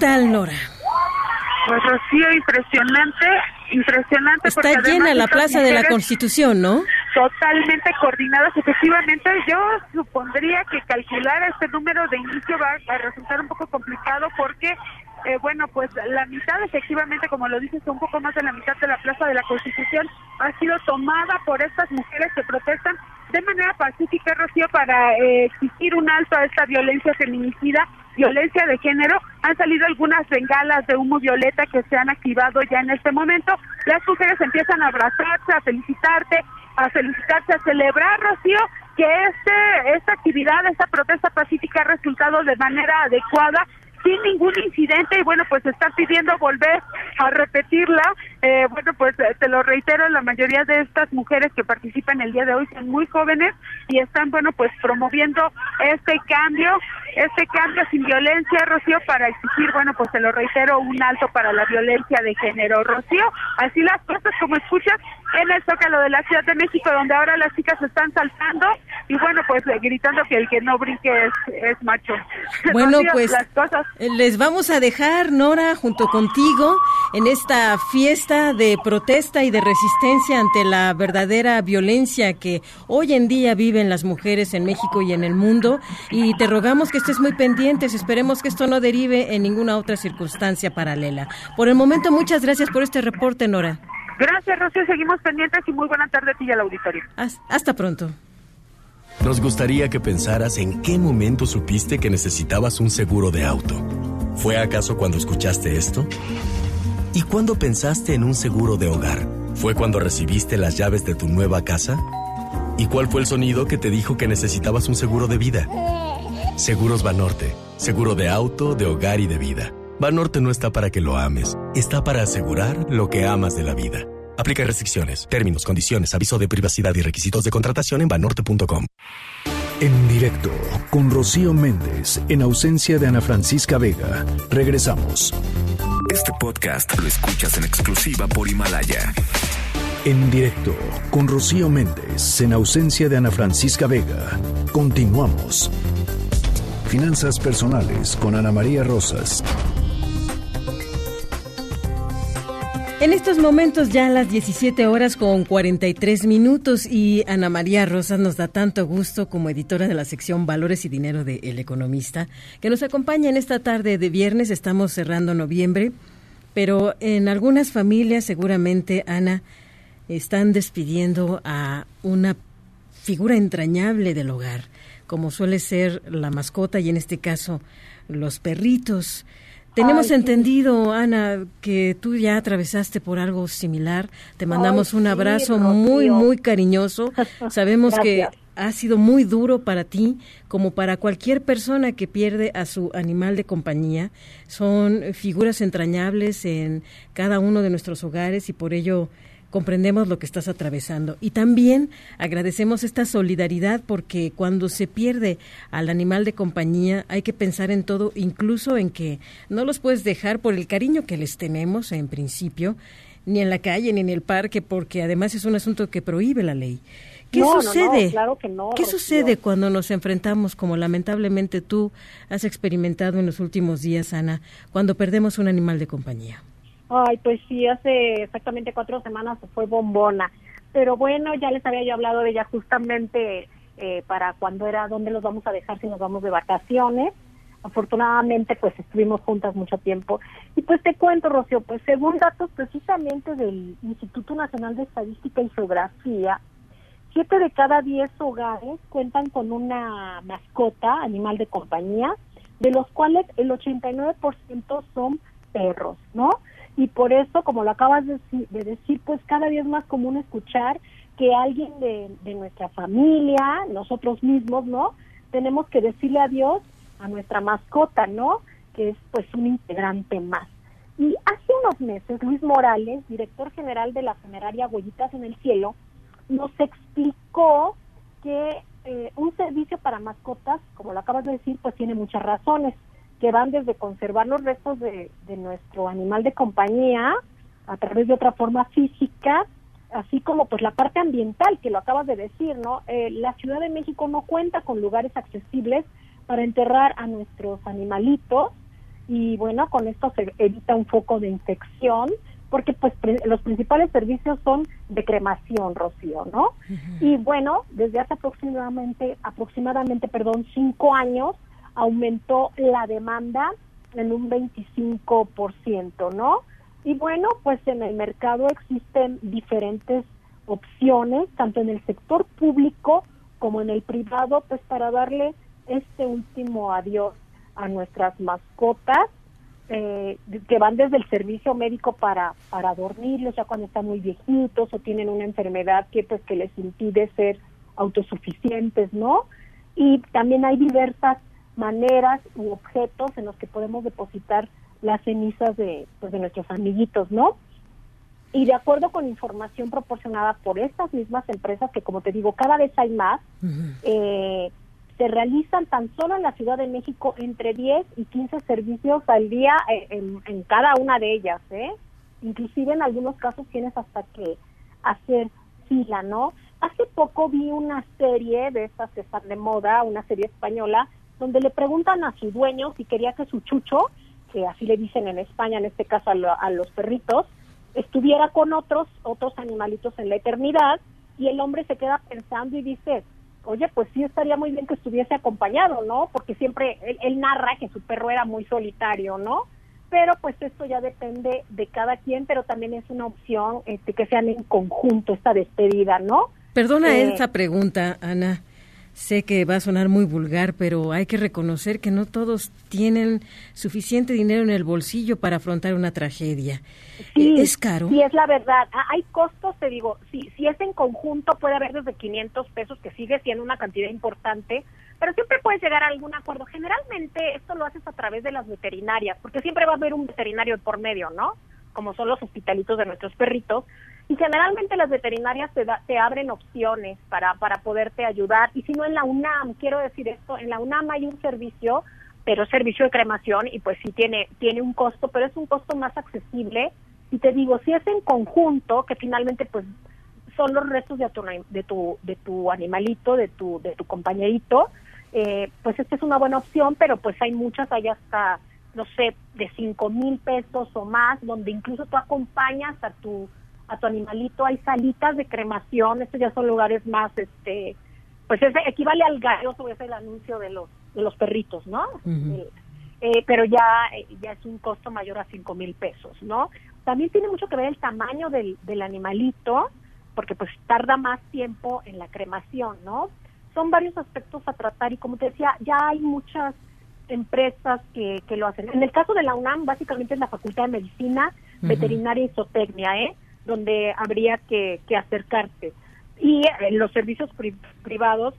tal, Nora? Pues Rocío, impresionante, impresionante. Está llena la Plaza de la Constitución, ¿no? Totalmente coordinadas. Efectivamente, yo supondría que calcular este número de inicio va a resultar un poco complicado porque, eh, bueno, pues la mitad, efectivamente, como lo dices, un poco más de la mitad de la Plaza de la Constitución ha sido tomada por estas mujeres que protestan de manera pacífica, Rocío, para eh, exigir un alto a esta violencia feminicida violencia de género. Han salido algunas bengalas de humo violeta que se han activado ya en este momento. Las mujeres empiezan a abrazarse, a felicitarte, a felicitarse, a celebrar, Rocío, que este, esta actividad, esta protesta pacífica ha resultado de manera adecuada. Sin ningún incidente y bueno, pues están pidiendo volver a repetirla. Eh, bueno, pues eh, te lo reitero, la mayoría de estas mujeres que participan el día de hoy son muy jóvenes y están, bueno, pues promoviendo este cambio, este cambio sin violencia, Rocío, para exigir, bueno, pues te lo reitero, un alto para la violencia de género, Rocío. Así las cosas como escuchas en el Zócalo de la Ciudad de México, donde ahora las chicas están saltando y bueno, pues eh, gritando que el que no brinque es, macho. [laughs] Bueno, pues les vamos a dejar, Nora, junto contigo, en esta fiesta de protesta y de resistencia ante la verdadera violencia que hoy en día viven las mujeres en México y en el mundo. Y te rogamos que estés muy pendientes, esperemos que esto no derive en ninguna otra circunstancia paralela. Por el momento, muchas gracias por este reporte, Nora. Gracias, Rocío. Seguimos pendientes y muy buena tarde a ti y al auditorio. Hasta pronto. Nos gustaría que pensaras en qué momento supiste que necesitabas un seguro de auto. ¿Fue acaso cuando escuchaste esto? ¿Y cuándo pensaste en un seguro de hogar? ¿Fue cuando recibiste las llaves de tu nueva casa? ¿Y cuál fue el sonido que te dijo que necesitabas un seguro de vida? Seguros Banorte. Seguro de auto, de hogar y de vida. Banorte no está para que lo ames, está para asegurar lo que amas de la vida. Aplica restricciones, términos, condiciones, aviso de privacidad y requisitos de contratación en banorte.com. En directo con Rocío Méndez, en ausencia de Ana Francisca Vega. Regresamos. Este podcast lo escuchas en exclusiva por Himalaya. En directo con Rocío Méndez, en ausencia de Ana Francisca Vega. Continuamos. Finanzas personales con Ana María Rosas. En estos momentos ya a las 17 horas con 43 minutos y Ana María Rosas nos da tanto gusto como editora de la sección Valores y Dinero de El Economista que nos acompaña en esta tarde de viernes. Estamos cerrando noviembre, pero en algunas familias seguramente, Ana, están despidiendo a una figura entrañable del hogar, como suele ser la mascota y en este caso los perritos. Tenemos entendido, Ana, que tú ya atravesaste por algo similar. Te mandamos un abrazo muy, muy cariñoso. [laughs] Sabemos que ha sido muy duro para ti, como para cualquier persona que pierde a su animal de compañía. Son figuras entrañables en cada uno de nuestros hogares y por ello comprendemos lo que estás atravesando. Y también agradecemos esta solidaridad porque cuando se pierde al animal de compañía hay que pensar en todo, incluso en que no los puedes dejar por el cariño que les tenemos en principio, ni en la calle ni en el parque, porque además es un asunto que prohíbe la ley. ¿Qué sucede? claro que no, ¿Qué sucede cuando nos enfrentamos, como lamentablemente tú has experimentado en los últimos días, Ana, cuando perdemos un animal de compañía? Ay, pues sí, hace exactamente cuatro semanas fue bombona. Pero bueno, ya les había yo hablado de ella justamente eh, para cuando era, dónde los vamos a dejar si nos vamos de vacaciones. Afortunadamente, pues estuvimos juntas mucho tiempo. Y pues te cuento, Rocío, pues según datos precisamente del Instituto Nacional de Estadística y Geografía, siete de cada diez hogares cuentan con una mascota, animal de compañía, de los cuales el 89% son perros, ¿no? Y por eso, como lo acabas de, decir, pues cada día es más común escuchar que alguien de, nuestra familia, nosotros mismos, ¿no? Tenemos que decirle adiós a nuestra mascota, ¿no? Que es pues un integrante más. Y hace unos meses, Luis Morales, director general de la funeraria Huellitas en el Cielo, nos explicó que eh, un servicio para mascotas, como lo acabas de decir, pues tiene muchas razones que van desde conservar los restos de, nuestro animal de compañía a través de otra forma física, así como pues la parte ambiental, que lo acabas de decir, ¿no? Eh, la Ciudad de México no cuenta con lugares accesibles para enterrar a nuestros animalitos y bueno, con esto se evita un foco de infección, porque pues los principales servicios son de cremación, Rocío, ¿no? Y bueno, desde hace aproximadamente, aproximadamente, perdón, cinco años, aumentó la demanda en un 25%, ¿no? Y bueno, pues en el mercado existen diferentes opciones, tanto en el sector público como en el privado, pues para darle este último adiós a nuestras mascotas, eh, que van desde el servicio médico para, para dormirlos ya cuando están muy viejitos o tienen una enfermedad que pues que les impide ser autosuficientes, ¿no? Y también hay diversas maneras u objetos en los que podemos depositar las cenizas de, pues, de nuestros amiguitos, ¿no? Y de acuerdo con información proporcionada por estas mismas empresas, que como te digo, cada vez hay más, eh, se realizan tan solo en la Ciudad de México entre 10 y 15 servicios al día eh, en, en cada una de ellas, ¿eh? Inclusive en algunos casos tienes hasta que hacer fila, ¿no? Hace poco vi una serie de estas que están de moda, una serie española, donde le preguntan a su dueño si quería que su chucho, que así le dicen en España, en este caso a, lo- a los perritos, estuviera con otros otros animalitos en la eternidad y el hombre se queda pensando y dice, oye, pues sí estaría muy bien que estuviese acompañado, ¿no? Porque siempre él, él narra que su perro era muy solitario, ¿no? Pero pues esto ya depende de cada quien, pero también es una opción este, que sean en conjunto esta despedida, ¿no? Perdona Eh, esta pregunta, Ana. Sé que va a sonar muy vulgar, pero hay que reconocer que no todos tienen suficiente dinero en el bolsillo para afrontar una tragedia. Sí, ¿Es caro? Sí, es la verdad. Ah, Hay costos, te digo, si, si es en conjunto puede haber desde 500 pesos, que sigue siendo una cantidad importante, pero siempre puedes llegar a algún acuerdo. Generalmente esto lo haces a través de las veterinarias, porque siempre va a haber un veterinario por medio, ¿no? Como son los hospitalitos de nuestros perritos. Y generalmente las veterinarias te, da- te abren opciones para, para poderte ayudar. Y si no en la UNAM, quiero decir esto, en la UNAM hay un servicio, pero servicio de cremación y pues sí tiene, tiene un costo, pero es un costo más accesible. Y te digo, si es en conjunto, que finalmente pues son los restos de tu, de tu, de tu animalito, de tu, de tu compañerito, eh, pues esta es una buena opción, pero pues hay muchas, hay hasta, no sé, de cinco mil pesos o más, donde incluso tú acompañas a tu, a tu animalito, hay salitas de cremación, estos ya son lugares más, este, pues es, equivale al galloso, es el anuncio de los, de los perritos, ¿no? Eh, eh, pero ya, eh, ya es un costo mayor a cinco mil pesos, ¿no? También tiene mucho que ver el tamaño del, del animalito, porque pues tarda más tiempo en la cremación, ¿no? Son varios aspectos a tratar y como te decía, ya hay muchas empresas que, que lo hacen. En el caso de la UNAM, básicamente es la Facultad de Medicina. Veterinaria y Zootecnia, ¿eh? Donde habría que, que acercarte. Y eh, los servicios pri- privados,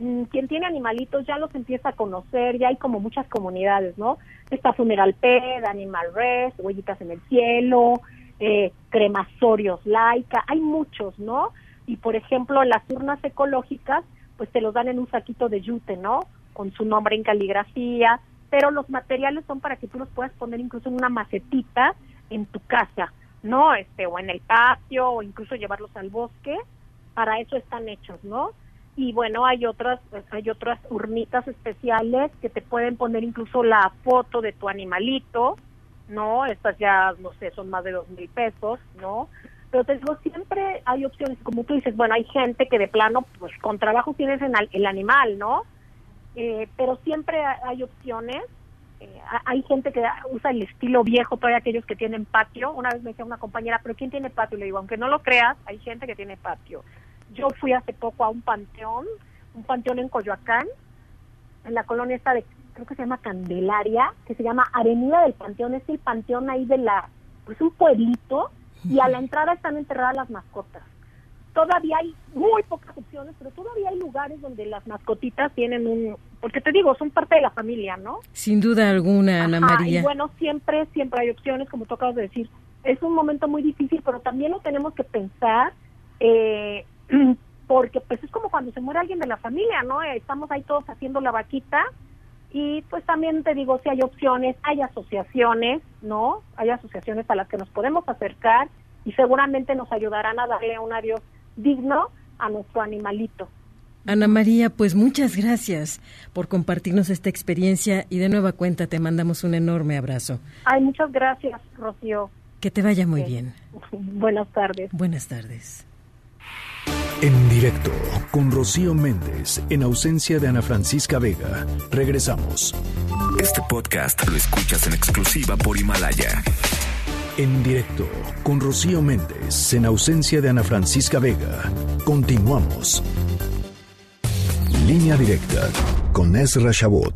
mm, quien tiene animalitos ya los empieza a conocer, ya hay como muchas comunidades, ¿no? Está Funeral Ped, Animal Rest, Huellitas en el Cielo, eh, Cremasorios Laica, hay muchos, ¿no? Y por ejemplo, las urnas ecológicas, pues te los dan en un saquito de yute, ¿no? Con su nombre en caligrafía, pero los materiales son para que tú los puedas poner incluso en una macetita en tu casa, ¿no? Este, o en el patio, o incluso llevarlos al bosque, para eso están hechos, ¿no? Y bueno, hay otras, hay otras urnitas especiales que te pueden poner incluso la foto de tu animalito, ¿no? Estas ya, no sé, son más de dos mil pesos, ¿no? Pero te digo, siempre hay opciones, como tú dices, bueno, hay gente que de plano, pues con trabajo tienes en el animal, ¿no? Eh, pero siempre ha- hay opciones. Eh, ha- hay gente que usa el estilo viejo, todavía aquellos que tienen patio. Una vez me decía una compañera, pero ¿quién tiene patio? Le digo, aunque no lo creas, hay gente que tiene patio. Yo fui hace poco a un panteón, un panteón en Coyoacán, en la colonia esta de, creo que se llama Candelaria, que se llama Avenida del Panteón, es el panteón ahí de la, pues un pueblito, y a la entrada están enterradas las mascotas. Todavía hay muy pocas opciones, pero todavía hay lugares donde las mascotitas tienen un, porque te digo, son parte de la familia, ¿no? Sin duda alguna, Ana Ajá, María. Y bueno, siempre, siempre hay opciones, como tú acabas de decir. Es un momento muy difícil, pero también lo tenemos que pensar, eh, [clears throat] porque pues es como cuando se muere alguien de la familia, ¿no? Eh, Estamos ahí todos haciendo la vaquita y pues también te digo, si hay opciones, hay asociaciones, ¿no? Hay asociaciones a las que nos podemos acercar y seguramente nos ayudarán a darle un adiós digno a nuestro animalito. Ana María, pues muchas gracias por compartirnos esta experiencia y de nueva cuenta te mandamos un enorme abrazo. Ay, muchas gracias, Rocío. Que te vaya muy Sí. bien. [laughs] Buenas tardes. Buenas tardes. En directo con Rocío Méndez, en ausencia de Ana Francisca Vega. Regresamos. Este podcast lo escuchas en exclusiva por Himalaya. En directo con Rocío Méndez, en ausencia de Ana Francisca Vega. Continuamos. Línea directa con Ezra Shabot.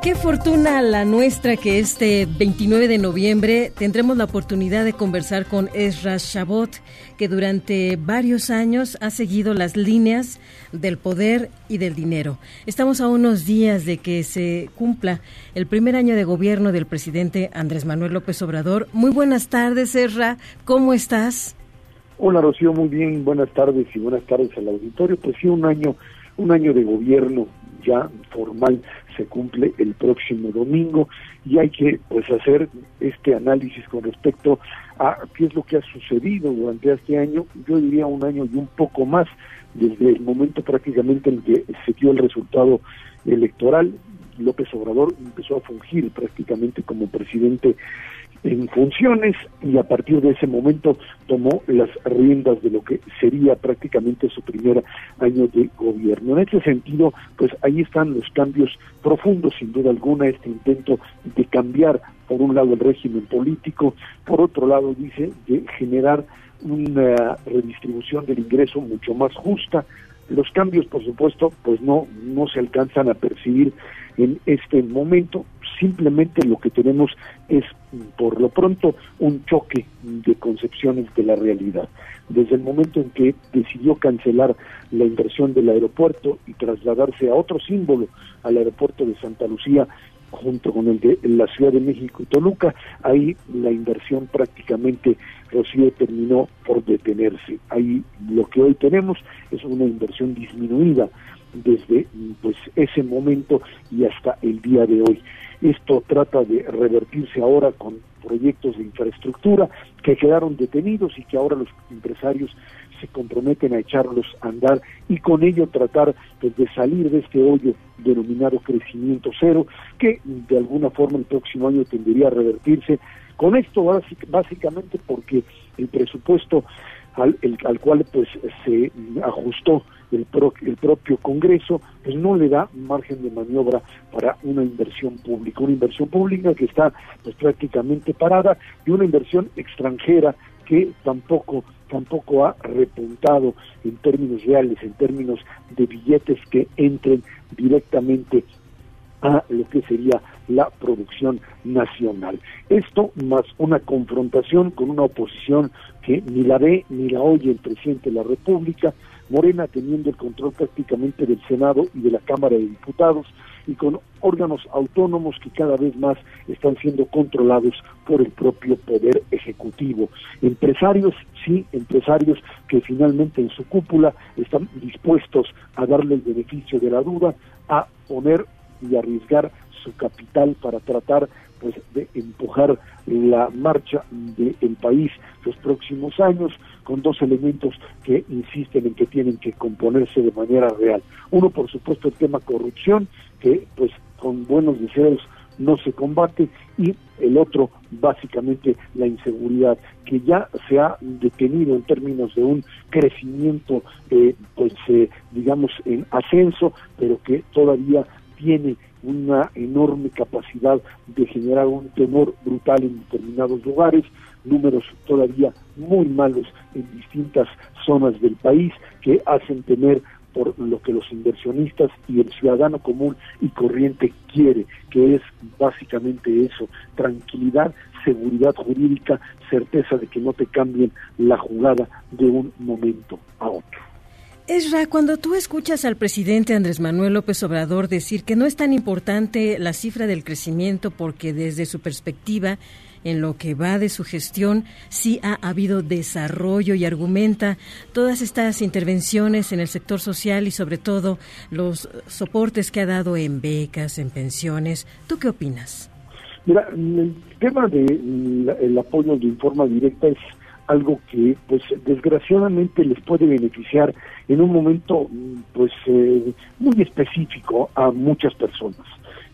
Qué fortuna la nuestra que este 29 de noviembre tendremos la oportunidad de conversar con Ezra Shabot, que durante varios años ha seguido las líneas del poder y del dinero. Estamos a unos días de que se cumpla el primer año de gobierno del presidente Andrés Manuel López Obrador. Muy buenas tardes, Ezra. ¿Cómo estás? Hola, Rocío. Muy bien. Buenas tardes y buenas tardes al auditorio. Pues sí, un año, un año de gobierno ya formal se cumple el próximo domingo y hay que pues hacer este análisis con respecto a qué es lo que ha sucedido durante este año, yo diría un año y un poco más desde el momento prácticamente en que se dio el resultado electoral, López Obrador empezó a fungir prácticamente como presidente en funciones y a partir de ese momento tomó las riendas de lo que sería prácticamente su primer año de gobierno. En ese sentido, pues ahí están los cambios profundos, sin duda alguna, este intento de cambiar, por un lado, el régimen político, por otro lado, dice, de generar una redistribución del ingreso mucho más justa. Los cambios, por supuesto, pues no, no se alcanzan a percibir en este momento, simplemente lo que tenemos es, por lo pronto, un choque de concepciones de la realidad. Desde el momento en que decidió cancelar la inversión del aeropuerto y trasladarse a otro símbolo, al aeropuerto de Santa Lucía, junto con el de la Ciudad de México y Toluca, ahí la inversión prácticamente, Rocío, terminó por detenerse. Ahí lo que hoy tenemos es una inversión disminuida desde pues ese momento y hasta el día de hoy. Esto trata de revertirse ahora con proyectos de infraestructura que quedaron detenidos y que ahora los empresarios se comprometen a echarlos a andar y con ello tratar pues, de salir de este hoyo denominado crecimiento cero que de alguna forma el próximo año tendría a revertirse. Con esto básicamente porque el presupuesto al, el, al cual pues se ajustó el, el propio Congreso, pues no le da margen de maniobra para una inversión pública, una inversión pública que está pues prácticamente parada y una inversión extranjera que tampoco tampoco ha repuntado en términos reales, en términos de billetes que entren directamente a lo que sería la producción nacional. Esto más una confrontación con una oposición que ni la ve ni la oye el presidente de la República, Morena teniendo el control prácticamente del Senado y de la Cámara de Diputados y con órganos autónomos que cada vez más están siendo controlados por el propio poder ejecutivo. Empresarios, sí, empresarios que finalmente en su cúpula están dispuestos a darle el beneficio de la duda, a poner y arriesgar su capital para tratar pues de empujar la marcha del país los próximos años con dos elementos que insisten en que tienen que componerse de manera real. Uno, por supuesto, el tema corrupción, que pues con buenos deseos no se combate y el otro básicamente la inseguridad que ya se ha detenido en términos de un crecimiento eh, pues eh, digamos en ascenso pero que todavía tiene una enorme capacidad de generar un temor brutal en determinados lugares, números todavía muy malos en distintas zonas del país que hacen temer por lo que los inversionistas y el ciudadano común y corriente quiere, que es básicamente eso, tranquilidad, seguridad jurídica, certeza de que no te cambien la jugada de un momento a otro. Esra, cuando tú escuchas al presidente Andrés Manuel López Obrador decir que no es tan importante la cifra del crecimiento porque desde su perspectiva, en lo que va de su gestión, sí ha habido desarrollo y argumenta todas estas intervenciones en el sector social y sobre todo los soportes que ha dado en becas, en pensiones. ¿Tú qué opinas? Mira, el tema del de apoyo de forma directa es algo que pues desgraciadamente les puede beneficiar en un momento pues eh, muy específico a muchas personas.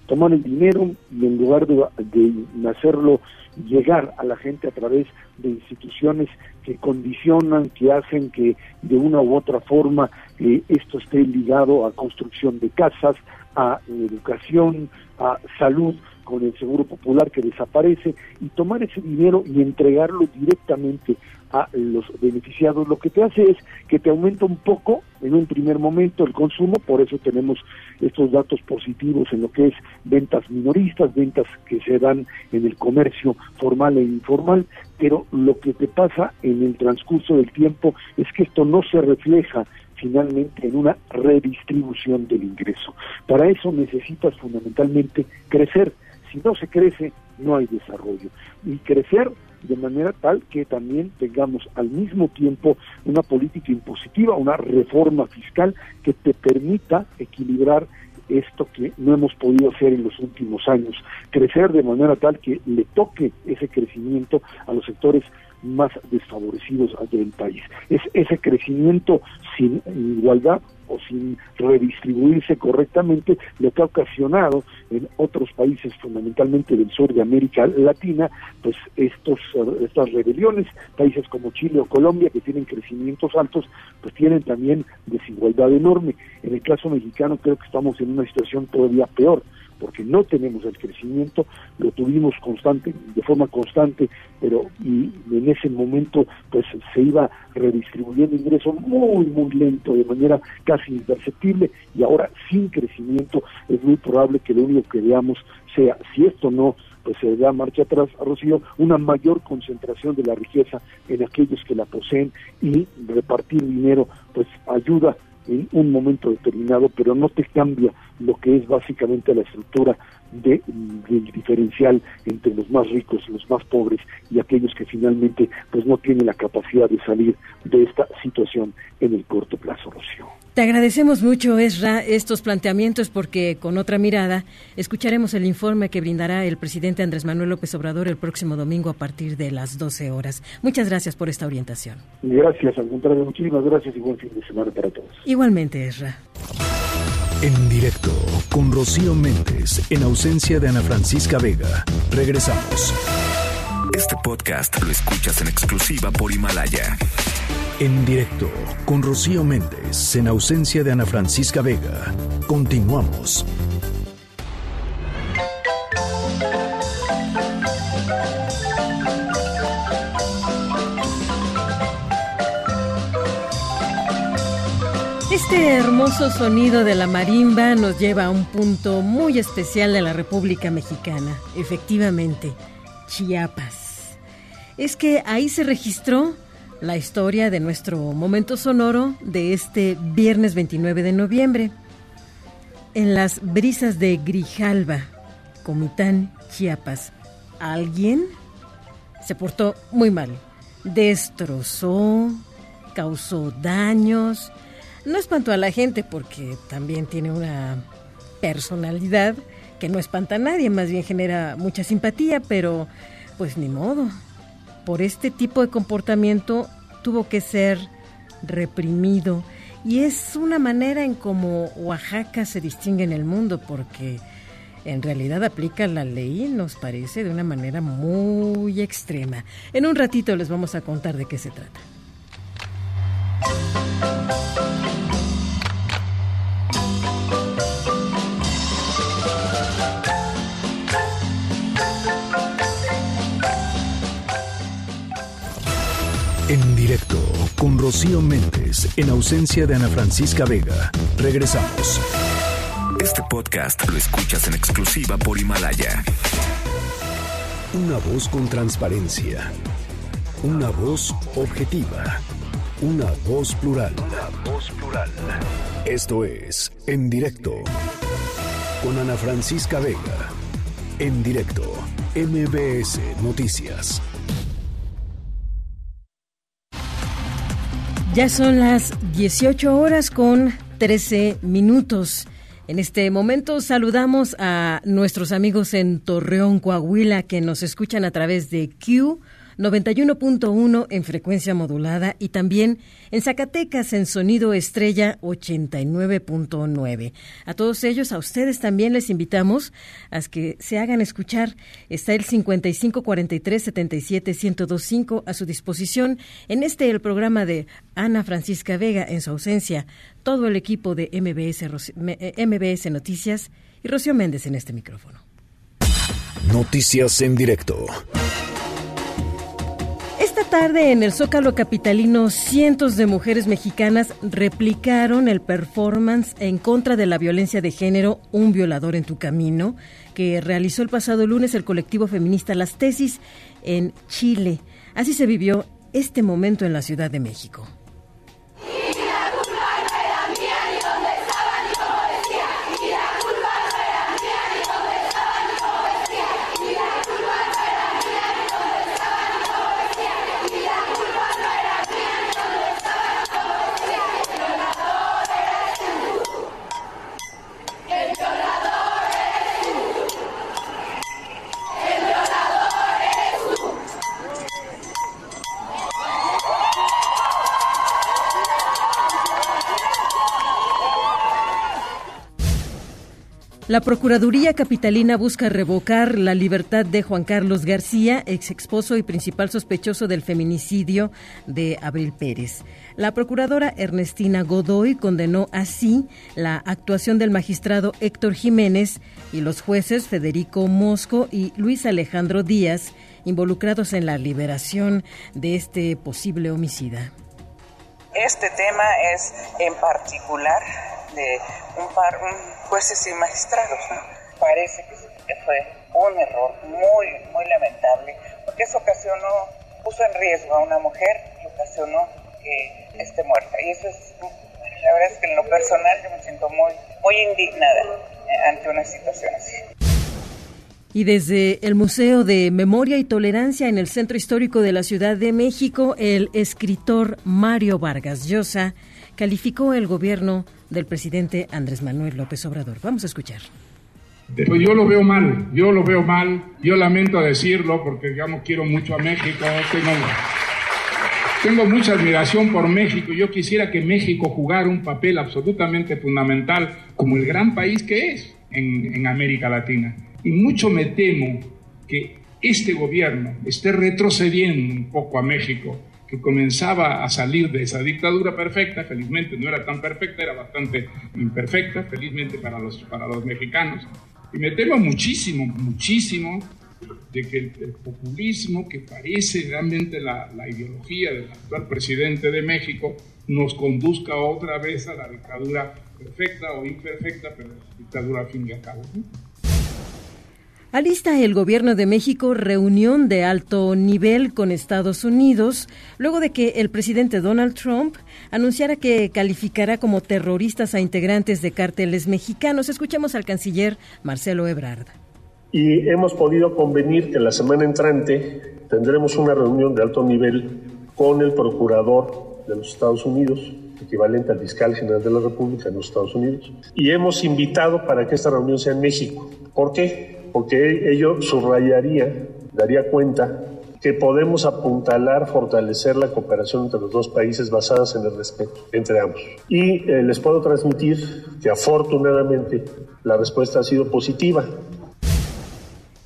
Toman el dinero y en lugar de, hacerlo llegar a la gente a través de instituciones que condicionan, que hacen que de una u otra forma eh, esto esté ligado a construcción de casas, a educación, a salud, con el Seguro Popular que desaparece y tomar ese dinero y entregarlo directamente a los beneficiados, lo que te hace es que te aumenta un poco en un primer momento el consumo, por eso tenemos estos datos positivos en lo que es ventas minoristas, ventas que se dan en el comercio formal e informal, pero lo que te pasa en el transcurso del tiempo es que esto no se refleja finalmente en una redistribución del ingreso. Para eso necesitas fundamentalmente crecer. Si no se crece, no hay desarrollo. Y crecer de manera tal que también tengamos al mismo tiempo una política impositiva, una reforma fiscal que te permita equilibrar esto que no hemos podido hacer en los últimos años, crecer de manera tal que le toque ese crecimiento a los sectores más desfavorecidos del país. Es ese crecimiento sin igualdad o sin redistribuirse correctamente, lo que ha ocasionado en otros países, fundamentalmente del sur de América Latina, pues estos, estas rebeliones, países como Chile o Colombia, que tienen crecimientos altos, pues tienen también desigualdad enorme. En el caso mexicano creo que estamos en una situación todavía peor porque no tenemos el crecimiento, lo tuvimos constante, de forma constante, pero y en ese momento pues se iba redistribuyendo ingreso muy, muy lento, de manera casi imperceptible, y ahora sin crecimiento es muy probable que lo único que veamos sea, si esto no pues se da marcha atrás, Rocío, una mayor concentración de la riqueza en aquellos que la poseen y repartir dinero pues ayuda en un momento determinado, pero no te cambia lo que es básicamente la estructura de, del diferencial entre los más ricos, los más pobres y aquellos que finalmente pues no tienen la capacidad de salir de esta situación en el corto plazo, Rocío. Te agradecemos mucho, Esra, estos planteamientos porque con otra mirada escucharemos el informe que brindará el presidente Andrés Manuel López Obrador el próximo domingo a partir de las 12 horas. Muchas gracias por esta orientación. Gracias, al contrario, muchísimas gracias y buen fin de semana para todos. Igualmente, Esra. En directo con Rocío Méndez, en ausencia de Ana Francisca Vega. Regresamos. Este podcast lo escuchas en exclusiva por Himalaya. En directo con Rocío Méndez, en ausencia de Ana Francisca Vega. Continuamos. Este hermoso sonido de la marimba nos lleva a un punto muy especial de la República Mexicana, efectivamente, Chiapas. Es que ahí se registró la historia de nuestro momento sonoro de este viernes 29 de noviembre. En las brisas de Grijalba, Comitán, Chiapas, alguien se portó muy mal. Destrozó, causó daños, no espantó a la gente porque también tiene una personalidad que no espanta a nadie, más bien genera mucha simpatía, pero pues ni modo. Por este tipo de comportamiento tuvo que ser reprimido y es una manera en cómo Oaxaca se distingue en el mundo porque en realidad aplica la ley, nos parece, de una manera muy extrema. En un ratito les vamos a contar de qué se trata. En directo con Rocío Méndez, en ausencia de Ana Francisca Vega. Regresamos. Este podcast lo escuchas en exclusiva por Himalaya. Una voz con transparencia. Una voz objetiva. Una voz plural. Una voz plural. Esto es En directo con Ana Francisca Vega. En directo, MBS Noticias. Ya son las 18 horas con 13 minutos. En este momento saludamos a nuestros amigos en Torreón, Coahuila, que nos escuchan a través de Q 91.1 en frecuencia modulada y también en Zacatecas en sonido estrella 89.9. A todos ellos, a ustedes también les invitamos a que se hagan escuchar. Está el 5543-77-1025 a su disposición en este el programa de Ana Francisca Vega en su ausencia, todo el equipo de MBS, MBS Noticias y Rocío Méndez en este micrófono. Noticias en directo. Tarde en el Zócalo Capitalino, cientos de mujeres mexicanas replicaron el performance en contra de la violencia de género Un violador en tu camino, que realizó el pasado lunes el colectivo feminista Las Tesis en Chile. Así se vivió este momento en la Ciudad de México. La Procuraduría Capitalina busca revocar la libertad de Juan Carlos García, ex esposo y principal sospechoso del feminicidio de Abril Pérez. La procuradora Ernestina Godoy condenó así la actuación del magistrado Héctor Jiménez y los jueces Federico Mosco y Luis Alejandro Díaz, involucrados en la liberación de este posible homicida. Este tema es en particular de un par jueces y magistrados. Parece que fue un error muy, muy lamentable, porque eso ocasionó, puso en riesgo a una mujer y ocasionó que esté muerta. Y eso es, la verdad es que en lo personal yo me siento muy, muy indignada eh, ante una situación así. Y desde el Museo de Memoria y Tolerancia en el Centro Histórico de la Ciudad de México, el escritor Mario Vargas Llosa calificó el gobierno del presidente Andrés Manuel López Obrador. Vamos a escuchar. Pues yo lo veo mal, yo lo veo mal, yo lamento decirlo porque digamos quiero mucho a México, tengo, tengo mucha admiración por México, yo quisiera que México jugara un papel absolutamente fundamental como el gran país que es en, en América Latina. Y mucho me temo que este gobierno esté retrocediendo un poco a México que comenzaba a salir de esa dictadura perfecta, felizmente no era tan perfecta, era bastante imperfecta, felizmente para los, para los mexicanos. Y me temo muchísimo, muchísimo de que el, populismo, que parece realmente la, la, ideología del actual presidente de México, nos conduzca otra vez a la dictadura perfecta o imperfecta, pero dictadura al fin y al cabo. Alista el gobierno de México reunión de alto nivel con Estados Unidos luego de que el presidente Donald Trump anunciara que calificará como terroristas a integrantes de cárteles mexicanos. Escuchemos al canciller Marcelo Ebrard. Y hemos podido convenir que la semana entrante tendremos una reunión de alto nivel con el procurador de los Estados Unidos, equivalente al fiscal general de la República en los Estados Unidos, y hemos invitado para que esta reunión sea en México. ¿Por qué? Porque ello subrayaría, daría cuenta que podemos apuntalar, fortalecer la cooperación entre los dos países basadas en el respeto entre ambos. Y eh, les puedo transmitir que afortunadamente la respuesta ha sido positiva.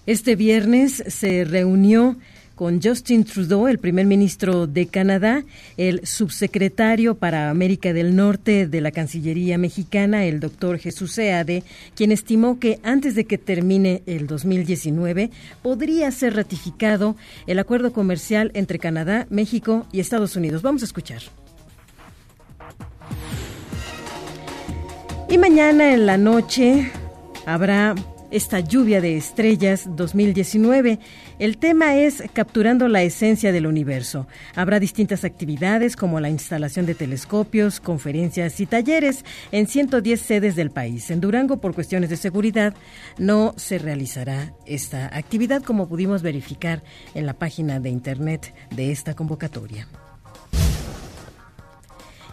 Este viernes se reunió con Justin Trudeau, el primer ministro de Canadá, el subsecretario para América del Norte de la Cancillería mexicana, el doctor Jesús Seade, quien estimó que antes de que termine el 2019 podría ser ratificado el acuerdo comercial entre Canadá, México y Estados Unidos. Vamos a escuchar. Y mañana en la noche habrá esta lluvia de estrellas 2019. El tema es Capturando la esencia del universo. Habrá distintas actividades como la instalación de telescopios, conferencias y talleres en 110 sedes del país. En Durango, por cuestiones de seguridad, no se realizará esta actividad como pudimos verificar en la página de internet de esta convocatoria.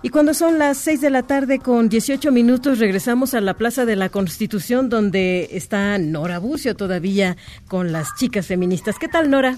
Y cuando son las 6 de la tarde con 18 minutos regresamos a la Plaza de la Constitución donde está Nora Bucio todavía con las chicas feministas. ¿Qué tal Nora?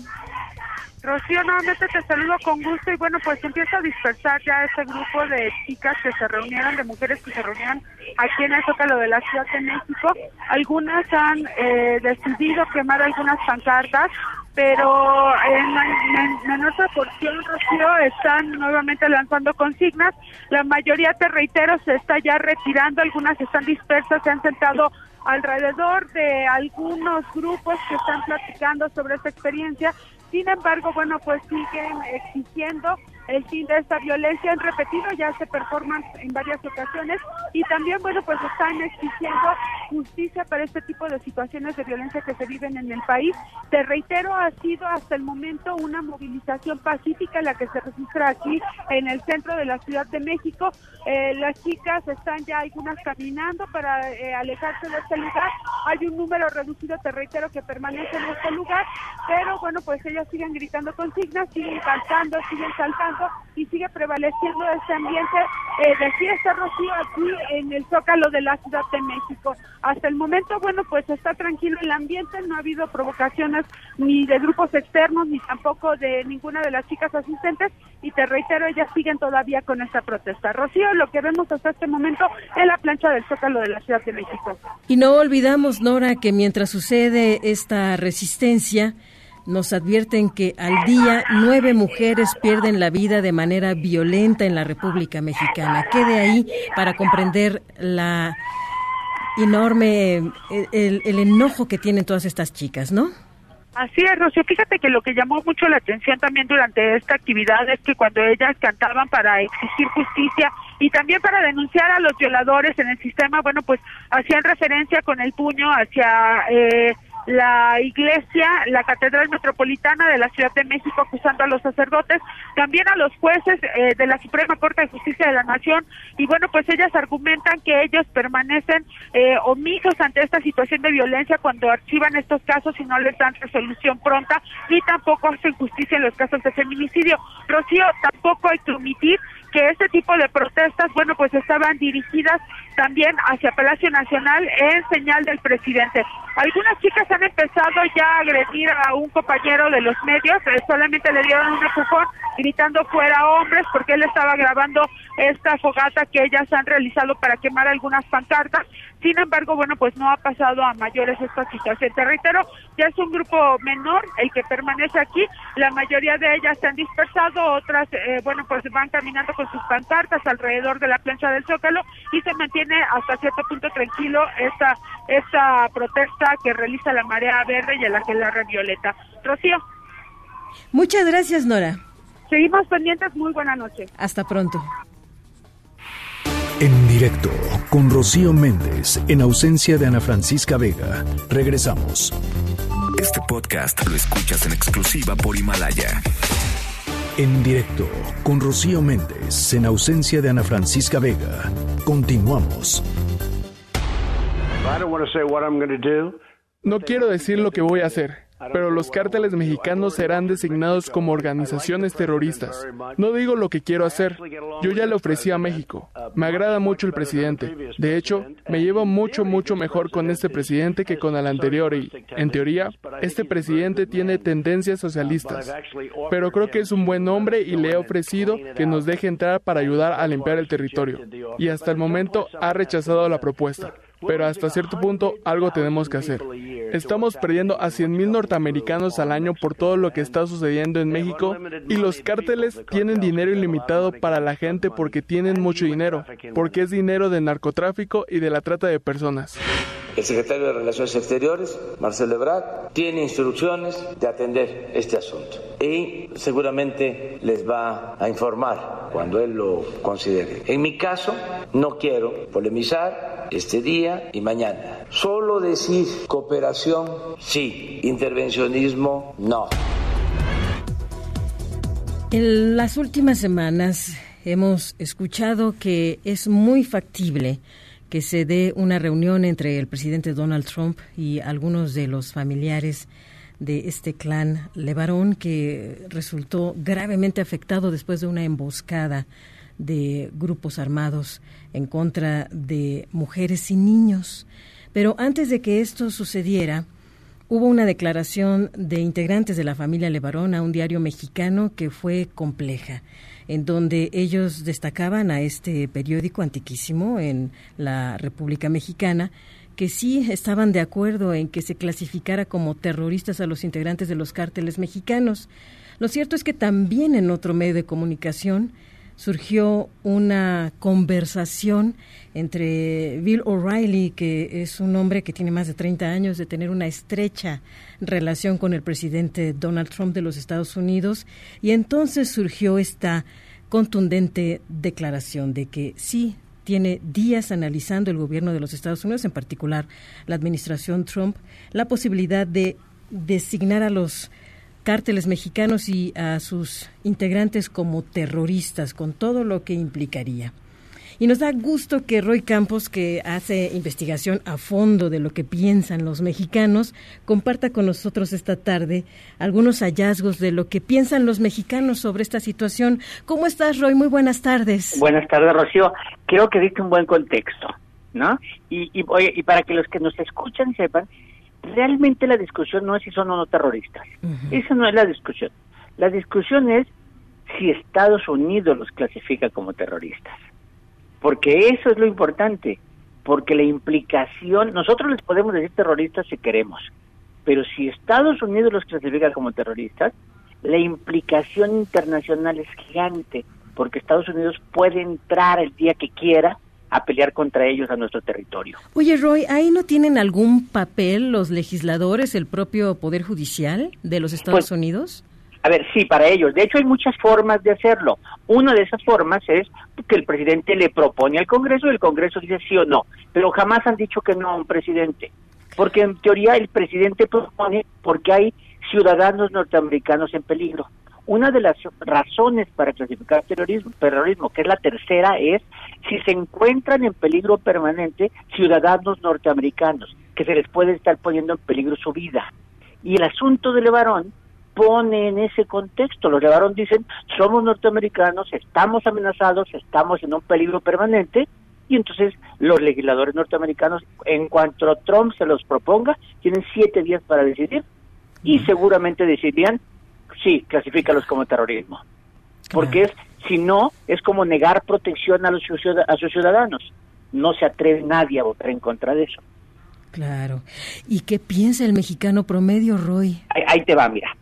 Rocío, nuevamente te saludo con gusto y bueno, pues empieza a dispersar ya ese grupo de chicas que se reunieron, de mujeres que se reunieron aquí en el Zócalo de la Ciudad de México. Algunas han eh, decidido quemar algunas pancartas, pero en, menor proporción, Rocío, están nuevamente lanzando consignas. La mayoría, te reitero, se está ya retirando, algunas están dispersas, se han sentado alrededor de algunos grupos que están platicando sobre esta experiencia. Sin embargo, bueno, pues siguen exigiendo el fin de esta violencia. Han repetido ya este performance en varias ocasiones y también, bueno, pues están exigiendo justicia para este tipo de situaciones de violencia que se viven en el país. Te reitero, ha sido hasta el momento una movilización pacífica la que se registra aquí en el centro de la Ciudad de México. Eh, las chicas están ya algunas caminando para eh, alejarse de este lugar. Hay un número reducido, te reitero, que permanece en este lugar, pero bueno, pues ellas siguen gritando consignas, siguen cantando, siguen saltando y sigue prevaleciendo este ambiente eh, de fiesta, Rocío, aquí en el Zócalo de la Ciudad de México. Hasta el momento, bueno, pues está tranquilo el ambiente, no ha habido provocaciones ni de grupos externos, ni tampoco de ninguna de las chicas asistentes, y te reitero, ellas siguen todavía con esta protesta. Rocío, lo que vemos hasta este momento en la plancha del Zócalo de la Ciudad de México. Y no olvidamos, Nora, que mientras sucede esta resistencia, nos advierten que al día nueve mujeres pierden la vida de manera violenta en la República Mexicana. ¿Qué de ahí para comprender la enorme, el, el enojo que tienen todas estas chicas, ¿no? Así es, Rocío. Fíjate que lo que llamó mucho la atención también durante esta actividad es que cuando ellas cantaban para exigir justicia y también para denunciar a los violadores en el sistema, bueno, pues hacían referencia con el puño hacia eh, la iglesia, la Catedral Metropolitana de la Ciudad de México acusando a los sacerdotes, también a los jueces eh, de la Suprema Corte de Justicia de la Nación y bueno, pues ellas argumentan que ellos permanecen eh, omisos ante esta situación de violencia cuando archivan estos casos y no les dan resolución pronta ni tampoco hacen justicia en los casos de feminicidio. Rocío, tampoco hay que omitir que este tipo de protestas, bueno, pues estaban dirigidas también hacia Palacio Nacional en señal del presidente. Algunas chicas han empezado ya a agredir a un compañero de los medios, eh, solamente le dieron un empujón gritando fuera hombres porque él estaba grabando esta fogata que ellas han realizado para quemar algunas pancartas. Sin embargo, bueno, pues no ha pasado a mayores esta situación. Te reitero, ya es un grupo menor el que permanece aquí. La mayoría de ellas se han dispersado, otras, eh, bueno, pues van caminando con sus pancartas alrededor de la plancha del Zócalo y se mantiene hasta cierto punto tranquilo esta, esta protesta que realiza la Marea Verde y el Aquelarre Violeta. Rocío. Muchas gracias, Nora. Seguimos pendientes. Muy buena noche. Hasta pronto. En directo con Rocío Méndez, en ausencia de Ana Francisca Vega. Regresamos. Este podcast lo escuchas en exclusiva por Himalaya. En directo con Rocío Méndez, en ausencia de Ana Francisca Vega. Continuamos. No quiero decir lo que voy a hacer pero los cárteles mexicanos serán designados como organizaciones terroristas. No digo lo que quiero hacer. Yo ya le ofrecí a México. Me agrada mucho el presidente. De hecho, me llevo mucho, mucho mejor con este presidente que con el anterior y, en teoría, este presidente tiene tendencias socialistas. Pero creo que es un buen hombre y le he ofrecido que nos deje entrar para ayudar a limpiar el territorio. Y hasta el momento ha rechazado la propuesta pero hasta cierto punto algo tenemos que hacer. Estamos perdiendo a 100.000 norteamericanos al año por todo lo que está sucediendo en México y los cárteles tienen dinero ilimitado para la gente porque tienen mucho dinero, porque es dinero de narcotráfico y de la trata de personas. El secretario de Relaciones Exteriores, Marcelo Ebrard, tiene instrucciones de atender este asunto y seguramente les va a informar cuando él lo considere. En mi caso, no quiero polemizar este día y mañana. Solo decir cooperación, sí. Intervencionismo, no. En las últimas semanas hemos escuchado que es muy factible que se dé una reunión entre el presidente Donald Trump y algunos de los familiares de este clan Levarón que resultó gravemente afectado después de una emboscada de grupos armados en contra de mujeres y niños. Pero antes de que esto sucediera, hubo una declaración de integrantes de la familia Levarón a un diario mexicano que fue compleja en donde ellos destacaban a este periódico antiquísimo en la República Mexicana, que sí estaban de acuerdo en que se clasificara como terroristas a los integrantes de los cárteles mexicanos. Lo cierto es que también en otro medio de comunicación surgió una conversación entre Bill O'Reilly, que es un hombre que tiene más de 30 años de tener una estrecha relación con el presidente Donald Trump de los Estados Unidos, y entonces surgió esta contundente declaración de que sí, tiene días analizando el gobierno de los Estados Unidos, en particular la administración Trump, la posibilidad de designar a los cárteles mexicanos y a sus integrantes como terroristas, con todo lo que implicaría. Y nos da gusto que Roy Campos, que hace investigación a fondo de lo que piensan los mexicanos, comparta con nosotros esta tarde algunos hallazgos de lo que piensan los mexicanos sobre esta situación. ¿Cómo estás, Roy? Muy buenas tardes. Buenas tardes, Rocío. Creo que diste un buen contexto, ¿no? Y, y, y para que los que nos escuchan sepan, realmente la discusión no es si son o no terroristas. Esa no es la discusión. La discusión es si Estados Unidos los clasifica como terroristas. Porque eso es lo importante. Porque la implicación, nosotros les podemos decir terroristas si queremos, pero si Estados Unidos los clasifica como terroristas, la implicación internacional es gigante, porque Estados Unidos puede entrar el día que quiera a pelear contra ellos a nuestro territorio. Oye, Roy, ¿ahí no tienen algún papel los legisladores, el propio Poder Judicial de los Estados Pues, Unidos? A ver, sí, para ellos. De hecho, hay muchas formas de hacerlo. Una de esas formas es que el presidente le propone al Congreso y el Congreso dice sí o no. Pero jamás han dicho que no a un presidente. Porque en teoría el presidente propone porque hay ciudadanos norteamericanos en peligro. Una de las razones para clasificar terrorismo, terrorismo, que es la tercera, es si se encuentran en peligro permanente ciudadanos norteamericanos, que se les puede estar poniendo en peligro su vida. Y el asunto de Levarón pone en ese contexto. Los Levarón dicen, somos norteamericanos, estamos amenazados, estamos en un peligro permanente, y entonces los legisladores norteamericanos, en cuanto Trump se los proponga, tienen siete días para decidir, y seguramente decidirían, sí, clasifícalos como terrorismo. Porque es, si no, es como negar protección a, los, a sus ciudadanos. No se atreve nadie a votar en contra de eso. Claro. ¿Y qué piensa el mexicano promedio, Roy? Ahí, ahí te va, mira.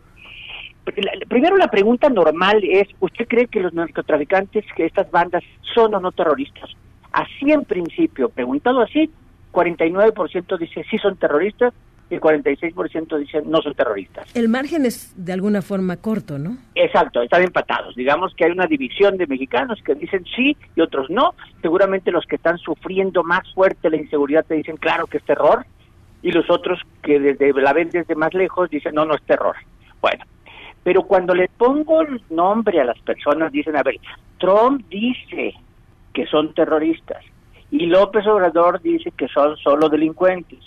Primero la pregunta normal es, ¿usted cree que los narcotraficantes, que estas bandas son o no terroristas? Así en principio, preguntado así, 49% dice sí son terroristas y el 46% dice no son terroristas. El margen es de alguna forma corto, ¿no? Exacto, están empatados. Digamos que hay una división de mexicanos que dicen sí y otros no. Seguramente los que están sufriendo más fuerte la inseguridad te dicen claro que es terror y los otros que desde la ven desde más lejos dicen no, no es terror. Bueno, pero cuando le pongo el nombre a las personas dicen, a ver, Trump dice que son terroristas y López Obrador dice que son solo delincuentes.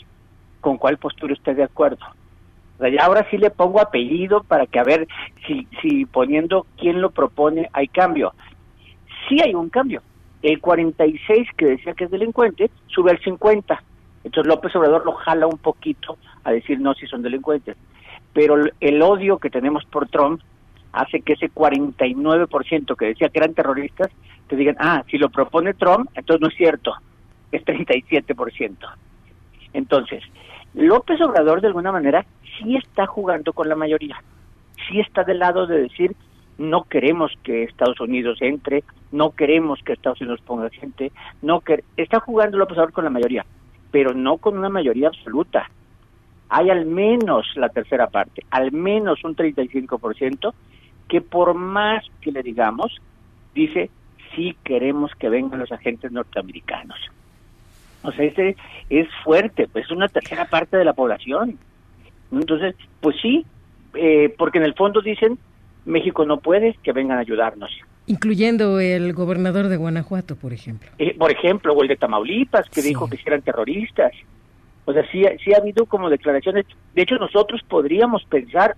¿Con cuál postura está de acuerdo? Ahora sí le pongo apellido para que a ver si, si poniendo quién lo propone hay cambio. Sí hay un cambio. El 46 que decía que es delincuente sube al 50. Entonces López Obrador lo jala un poquito a decir no si son delincuentes. Pero el- odio que tenemos por Trump hace que ese 49% que decía que eran terroristas te digan, ah, si lo propone Trump, entonces no es cierto, es 37%. Entonces, López Obrador de alguna manera sí está jugando con la mayoría, sí está del lado de decir no queremos que Estados Unidos entre, no queremos que Estados Unidos ponga gente, no quer- está jugando López Obrador con la mayoría, pero no con una mayoría absoluta. Hay al menos la tercera parte, al menos un 35% que por más que le digamos, dice sí queremos que vengan los agentes norteamericanos. O sea, ese es fuerte, pues es una tercera parte de la población. Entonces, pues sí, eh, porque en el fondo dicen, México no puede, que vengan a ayudarnos. Incluyendo el gobernador de Guanajuato, por ejemplo. Eh, por ejemplo, o el de Tamaulipas, que dijo que eran terroristas. O sea, sí, sí ha habido como declaraciones. De hecho, nosotros podríamos pensar,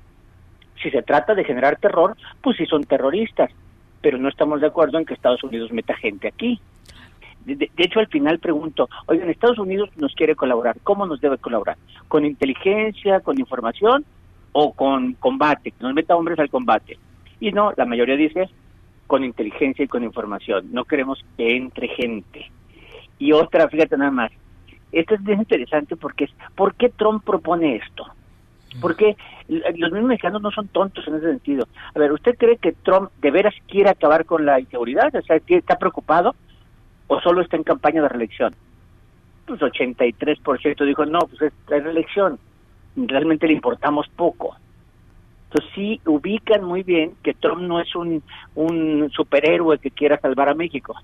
si se trata de generar terror, pues sí son terroristas, pero no estamos de acuerdo en que Estados Unidos meta gente aquí. De, de- de hecho, al final pregunto, oigan, Estados Unidos nos quiere colaborar, ¿cómo nos debe colaborar? ¿Con inteligencia, con información o con combate? Que nos meta hombres al combate. Y no, la mayoría dice con inteligencia y con información. No queremos que entre gente. Y otra, fíjate nada más, esto es bien interesante porque es, ¿por qué Trump propone esto? Porque los mismos mexicanos no son tontos en ese sentido. A ver, ¿usted cree que Trump de veras quiere acabar con la inseguridad? O sea, ¿está preocupado o solo está en campaña de reelección? Pues 83% dijo, no, pues es, es reelección. Realmente le importamos poco. Entonces sí ubican muy bien que Trump no es un, un superhéroe que quiera salvar a México,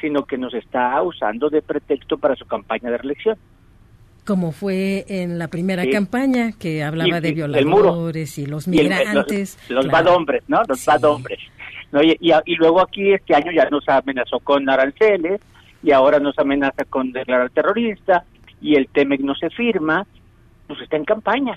sino que nos está usando de pretexto para su campaña de reelección. Como fue en la primera campaña, que hablaba de violadores y los migrantes. los, bad hombres, ¿no? Los bad hombres. Y, y, luego aquí este año ya nos amenazó con aranceles y ahora nos amenaza con declarar terrorista y el TEMEC no se firma, pues está en campaña.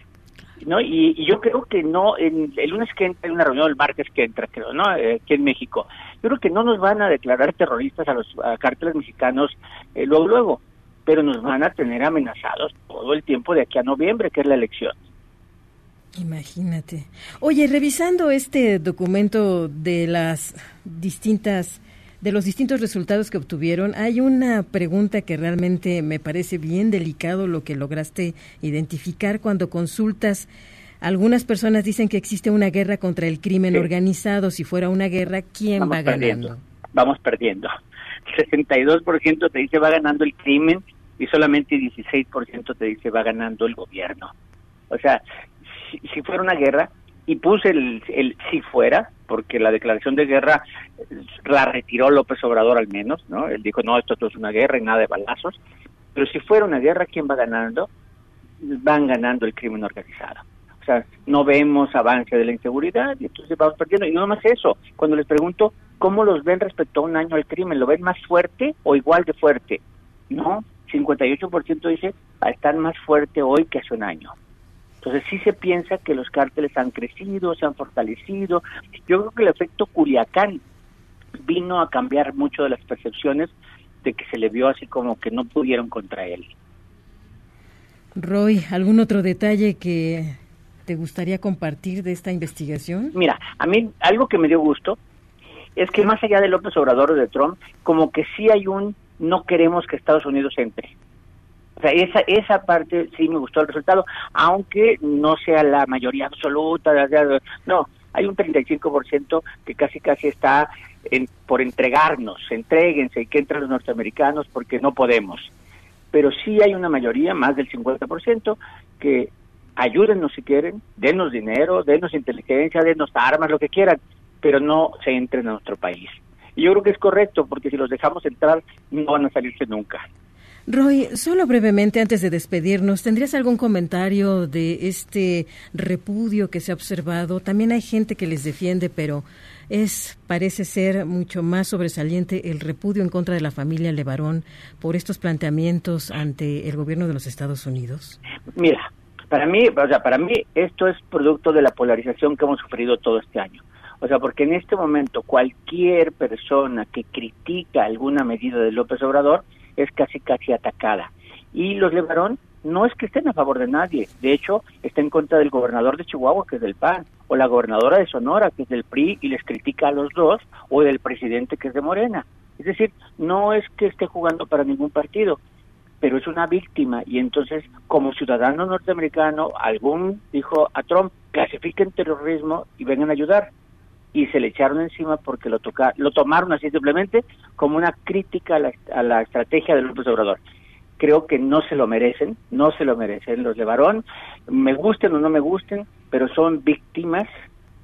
¿no? Y, yo creo que no, el lunes que entra, en una reunión el martes que entra, creo, ¿no? Eh, aquí en México. Creo que no nos van a declarar terroristas a los cárteles mexicanos eh, luego, luego, pero nos van a tener amenazados todo el tiempo de aquí a noviembre, que es la elección. Imagínate. Oye, revisando este documento de las distintas de los distintos resultados que obtuvieron, hay una pregunta que realmente me parece bien delicado lo que lograste identificar cuando consultas. Algunas personas dicen que existe una guerra contra el crimen organizado. Si fuera una guerra, ¿quién va ganando? Vamos perdiendo. [laughs] 62% te dice va ganando el crimen y solamente 16% te dice va ganando el gobierno. O sea, si fuera una guerra, y puse el, el si fuera, porque la declaración de guerra la retiró López Obrador al menos, ¿no? Él dijo, no, esto, es una guerra y nada de balazos. Pero si fuera una guerra, ¿quién va ganando? Van ganando el crimen organizado. No vemos avance de la inseguridad y entonces vamos perdiendo. Y no más eso, cuando les pregunto cómo los ven respecto a un año al crimen, ¿lo ven más fuerte o igual de fuerte? No, 58% dice, están más fuerte hoy que hace un año. Entonces sí se piensa que los cárteles han crecido, se han fortalecido. Yo creo que el efecto Culiacán vino a cambiar mucho de las percepciones de que se le vio así como que no pudieron contra él. Roy, ¿algún otro detalle que te gustaría compartir de esta investigación? Mira, a mí algo que me dio gusto es que más allá de López Obrador o de Trump, como que sí hay un no queremos que Estados Unidos entre. O sea, esa, esa parte sí me gustó el resultado, aunque no sea la mayoría absoluta, no, hay un 35% que casi casi está en, por entregarnos, entréguense y que entren los norteamericanos porque no podemos. Pero sí hay una mayoría, más del 50%, que ayúdennos si quieren, denos dinero, denos inteligencia, denos armas, lo que quieran, pero no se entren a nuestro país. Y yo creo que es correcto, porque si los dejamos entrar, no van a salirse nunca. Roy, solo brevemente antes de despedirnos, ¿tendrías algún comentario de este repudio que se ha observado? También hay gente que les defiende, pero es parece ser mucho más sobresaliente el repudio en contra de la familia Levarón por estos planteamientos ante el gobierno de los Estados Unidos. Mira, para mí, o sea, para mí esto es producto de la polarización que hemos sufrido todo este año. O sea, porque en este momento cualquier persona que critica alguna medida de López Obrador es casi casi atacada. Y los Levarón no es que estén a favor de nadie, de hecho está en contra del gobernador de Chihuahua, que es del PAN, o la gobernadora de Sonora, que es del PRI, y les critica a los dos, o del presidente, que es de Morena. Es decir, no es que esté jugando para ningún partido, pero es una víctima, y entonces, como ciudadano norteamericano, algún dijo a Trump, clasifiquen terrorismo y vengan a ayudar y se le echaron encima porque lo toca, lo tomaron así simplemente como una crítica a la, a la estrategia del López Obrador. Creo que no se lo merecen, no se lo merecen los de varón, me gusten o no me gusten, pero son víctimas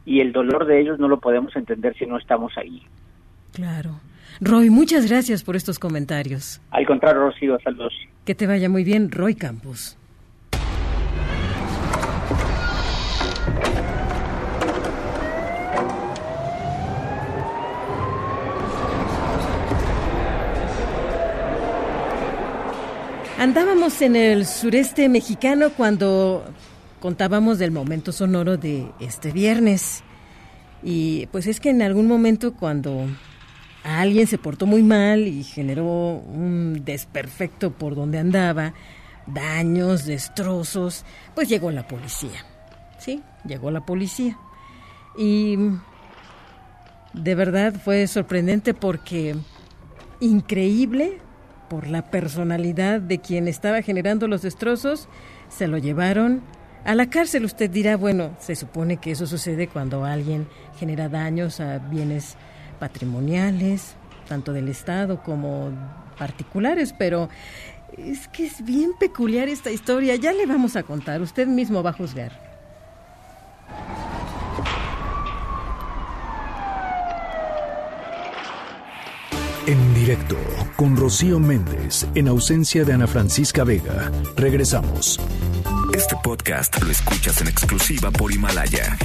y el dolor de ellos no lo podemos entender si no estamos ahí. Claro. Roy, muchas gracias por estos comentarios. Al contrario, Rocío, saludos. Que te vaya muy bien, Roy Campos. Andábamos en el sureste mexicano cuando contábamos del momento sonoro de este viernes. Y pues es que en algún momento cuando alguien se portó muy mal y generó un desperfecto por donde andaba, daños, destrozos, pues llegó la policía. Sí, llegó la policía. Y de verdad fue sorprendente porque increíble por la personalidad de quien estaba generando los destrozos, se lo llevaron a la cárcel. Usted dirá, bueno, se supone que eso sucede cuando alguien genera daños a bienes patrimoniales, tanto del Estado como particulares, pero es que es bien peculiar esta historia. Ya le vamos a contar, usted mismo va a juzgar. En directo con Rocío Méndez, en ausencia de Ana Francisca Vega. Regresamos. Este podcast lo escuchas en exclusiva por Himalaya.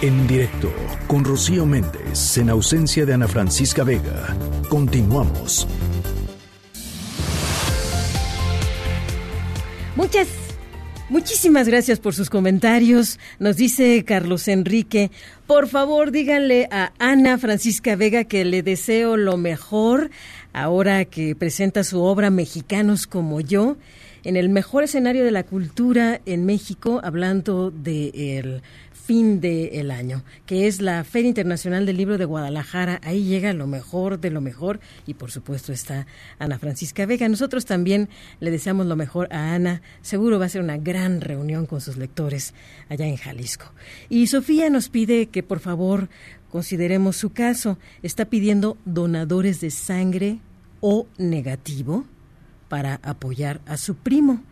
En directo con Rocío Méndez, en ausencia de Ana Francisca Vega. Continuamos. Muchas Muchísimas gracias por sus comentarios. Nos dice Carlos Enrique, por favor díganle a Ana Francisca Vega que le deseo lo mejor ahora que presenta su obra Mexicanos como yo en el mejor escenario de la cultura en México, hablando de el fin del año, que es la Feria Internacional del Libro de Guadalajara. Ahí llega lo mejor de lo mejor y por supuesto está Ana Francisca Vega. Nosotros también le deseamos lo mejor a Ana. Seguro va a ser una gran reunión con sus lectores allá en Jalisco. Y Sofía nos pide que por favor consideremos su caso. Está pidiendo donadores de sangre o negativo para apoyar a su primo.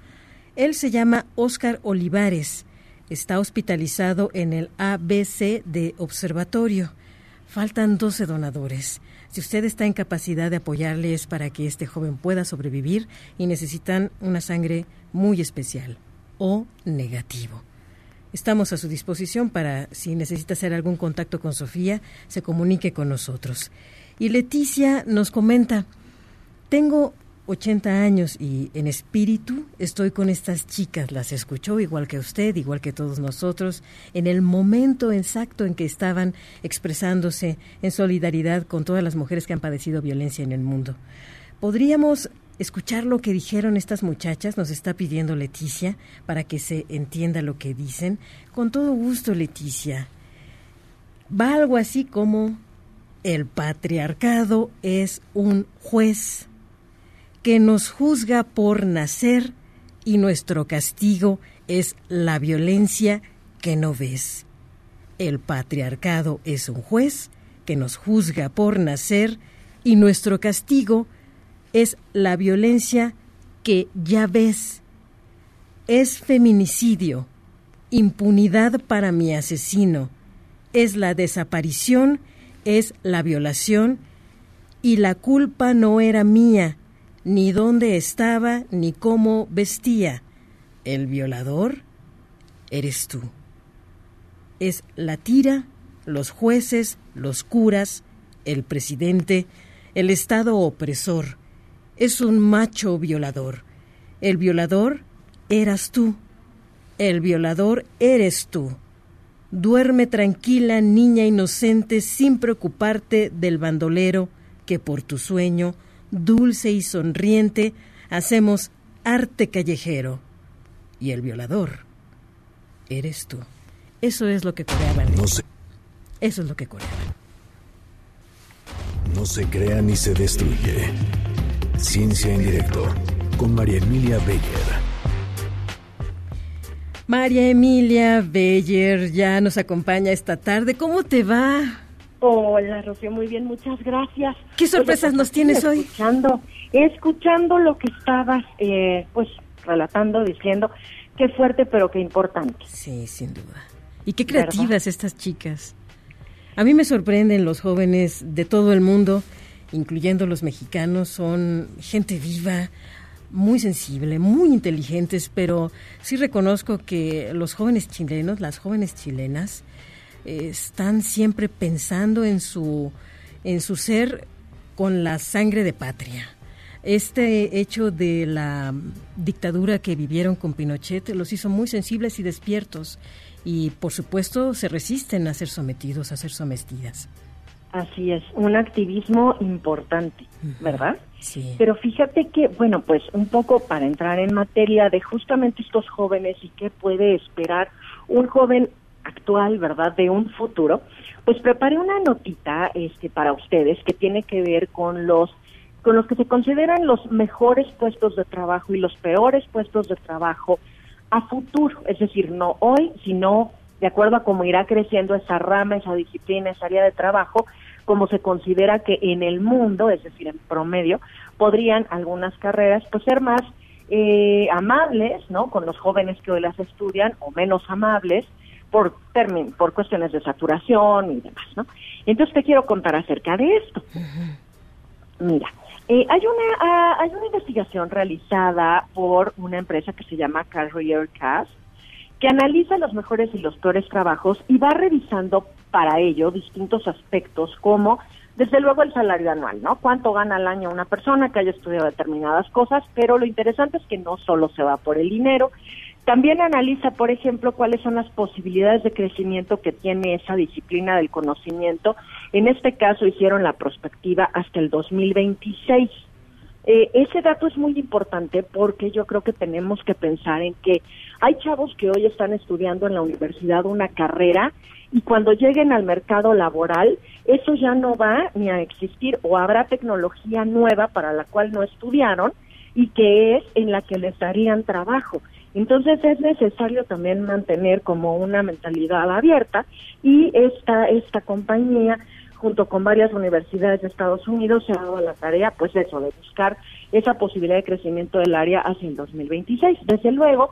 Él se llama Óscar Olivares está hospitalizado en el ABC de Observatorio. Faltan 12 donadores. Si usted está en capacidad de apoyarle es para que este joven pueda sobrevivir y necesitan una sangre muy especial o negativo. Estamos a su disposición para, si necesita hacer algún contacto con Sofía, se comunique con nosotros. Y Leticia nos comenta, tengo 80 años y en espíritu estoy con estas chicas, las escuchó igual que usted, igual que todos nosotros, en el momento exacto en que estaban expresándose en solidaridad con todas las mujeres que han padecido violencia en el mundo. ¿Podríamos escuchar lo que dijeron estas muchachas? Nos está pidiendo Leticia para que se entienda lo que dicen. Con todo gusto, Leticia. Va algo así como el patriarcado es un juez que nos juzga por nacer y nuestro castigo es la violencia que no ves. El patriarcado es un juez que nos juzga por nacer y nuestro castigo es la violencia que ya ves. Es feminicidio, impunidad para mi asesino, es la desaparición, es la violación y la culpa no era mía, ni dónde estaba, ni cómo vestía. El violador eres tú. Es la tira, los jueces, los curas, el presidente, el Estado opresor. Es un macho violador. El violador eras tú. El violador eres tú. Duerme tranquila, niña inocente, sin preocuparte del bandolero que por tu sueño dulce y sonriente, hacemos arte callejero. Y el violador eres tú. Eso es lo que coreaban. No se... Eso es lo que coreaban. No se crea ni se destruye. Ciencia en directo con María Emilia Beyer. María Emilia Beyer ya nos acompaña esta tarde. ¿Cómo te va? Hola, Rocío, muy bien, muchas gracias. ¿Qué sorpresas Oye, pues, nos tienes hoy? Escuchando, escuchando lo que estabas, eh, pues, relatando, diciendo, qué fuerte, pero qué importante. Sí, sin duda. Y qué creativas ¿verdad? estas chicas. A mí me sorprenden los jóvenes de todo el mundo, incluyendo los mexicanos, son gente viva, muy sensible, muy inteligentes, pero sí reconozco que los jóvenes chilenos, las jóvenes chilenas, están siempre pensando en su, en su ser con la sangre de patria. Este hecho de la dictadura que vivieron con Pinochet los hizo muy sensibles y despiertos y por supuesto se resisten a ser sometidos, a ser sometidas. Así es, un activismo importante, ¿verdad? Sí. Pero fíjate que, bueno, pues un poco para entrar en materia de justamente estos jóvenes y qué puede esperar un joven actual, ¿verdad?, de un futuro, pues preparé una notita este para ustedes que tiene que ver con los con los que se consideran los mejores puestos de trabajo y los peores puestos de trabajo a futuro, es decir, no hoy, sino de acuerdo a cómo irá creciendo esa rama, esa disciplina, esa área de trabajo, como se considera que en el mundo, es decir, en promedio, podrían algunas carreras pues ser más eh, amables, ¿no? Con los jóvenes que hoy las estudian o menos amables por por cuestiones de saturación y demás, ¿no? Entonces te quiero contar acerca de esto. Mira, eh, hay una ah, hay una investigación realizada por una empresa que se llama Career Cast que analiza los mejores y los peores trabajos y va revisando para ello distintos aspectos como desde luego el salario anual, ¿no? Cuánto gana al año una persona que haya estudiado determinadas cosas, pero lo interesante es que no solo se va por el dinero, también analiza, por ejemplo, cuáles son las posibilidades de crecimiento que tiene esa disciplina del conocimiento. En este caso hicieron la prospectiva hasta el 2026. Eh, ese dato es muy importante porque yo creo que tenemos que pensar en que hay chavos que hoy están estudiando en la universidad una carrera y cuando lleguen al mercado laboral, eso ya no va ni a existir o habrá tecnología nueva para la cual no estudiaron y que es en la que les darían trabajo. Entonces es necesario también mantener como una mentalidad abierta y esta, esta compañía junto con varias universidades de Estados Unidos, se ha dado la tarea, pues eso, de buscar esa posibilidad de crecimiento del área hacia el 2026. Desde luego,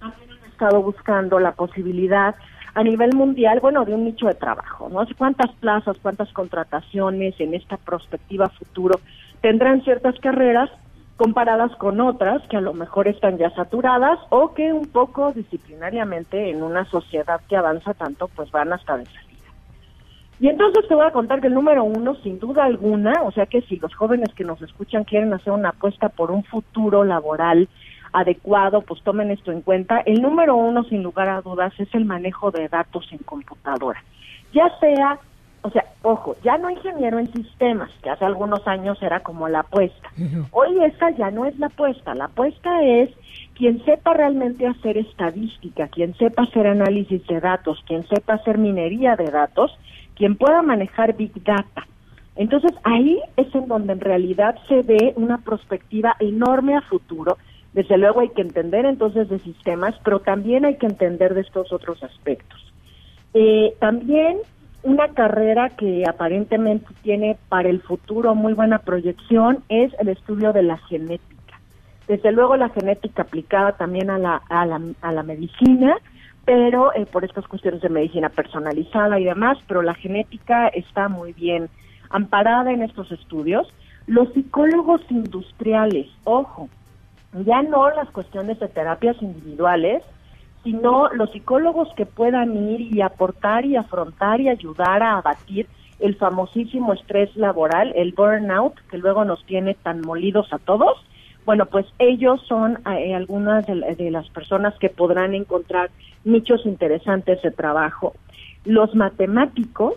también han estado buscando la posibilidad a nivel mundial, bueno, de un nicho de trabajo, ¿no? ¿Cuántas plazas, cuántas contrataciones en esta perspectiva futuro tendrán ciertas carreras comparadas con otras que a lo mejor están ya saturadas o que un poco disciplinariamente en una sociedad que avanza tanto, pues van hasta de y entonces te voy a contar que el número uno, sin duda alguna, o sea que si los jóvenes que nos escuchan quieren hacer una apuesta por un futuro laboral adecuado, pues tomen esto en cuenta. El número uno, sin lugar a dudas, es el manejo de datos en computadora. Ya sea, o sea, ojo, ya no ingeniero en sistemas, que hace algunos años era como la apuesta. Hoy esa ya no es la apuesta, la apuesta es quien sepa realmente hacer estadística, quien sepa hacer análisis de datos, quien sepa hacer minería de datos, quien pueda manejar Big Data. Entonces ahí es en donde en realidad se ve una perspectiva enorme a futuro. Desde luego hay que entender entonces de sistemas, pero también hay que entender de estos otros aspectos. Eh, también una carrera que aparentemente tiene para el futuro muy buena proyección es el estudio de la genética. Desde luego la genética aplicada también a la, a la, a la medicina, pero eh, por estas cuestiones de medicina personalizada y demás, pero la genética está muy bien amparada en estos estudios. Los psicólogos industriales, ojo, ya no las cuestiones de terapias individuales, sino los psicólogos que puedan ir y aportar y afrontar y ayudar a abatir el famosísimo estrés laboral, el burnout, que luego nos tiene tan molidos a todos. Bueno, pues ellos son eh, algunas de, las personas que podrán encontrar nichos interesantes de trabajo. Los matemáticos,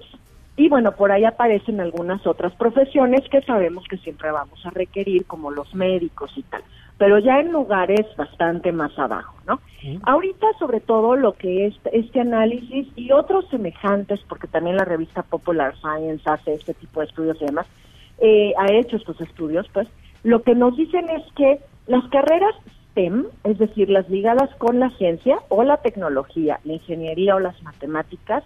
y bueno, por ahí aparecen algunas otras profesiones que sabemos que siempre vamos a requerir, como los médicos y tal, pero ya en lugares bastante más abajo, ¿no? Ahorita, sobre todo, lo que es este análisis y otros semejantes, porque también la revista Popular Science hace este tipo de estudios y demás, eh, ha hecho estos estudios, pues, lo que nos dicen es que las carreras STEM, es decir, las ligadas con la ciencia o la tecnología, la ingeniería o las matemáticas,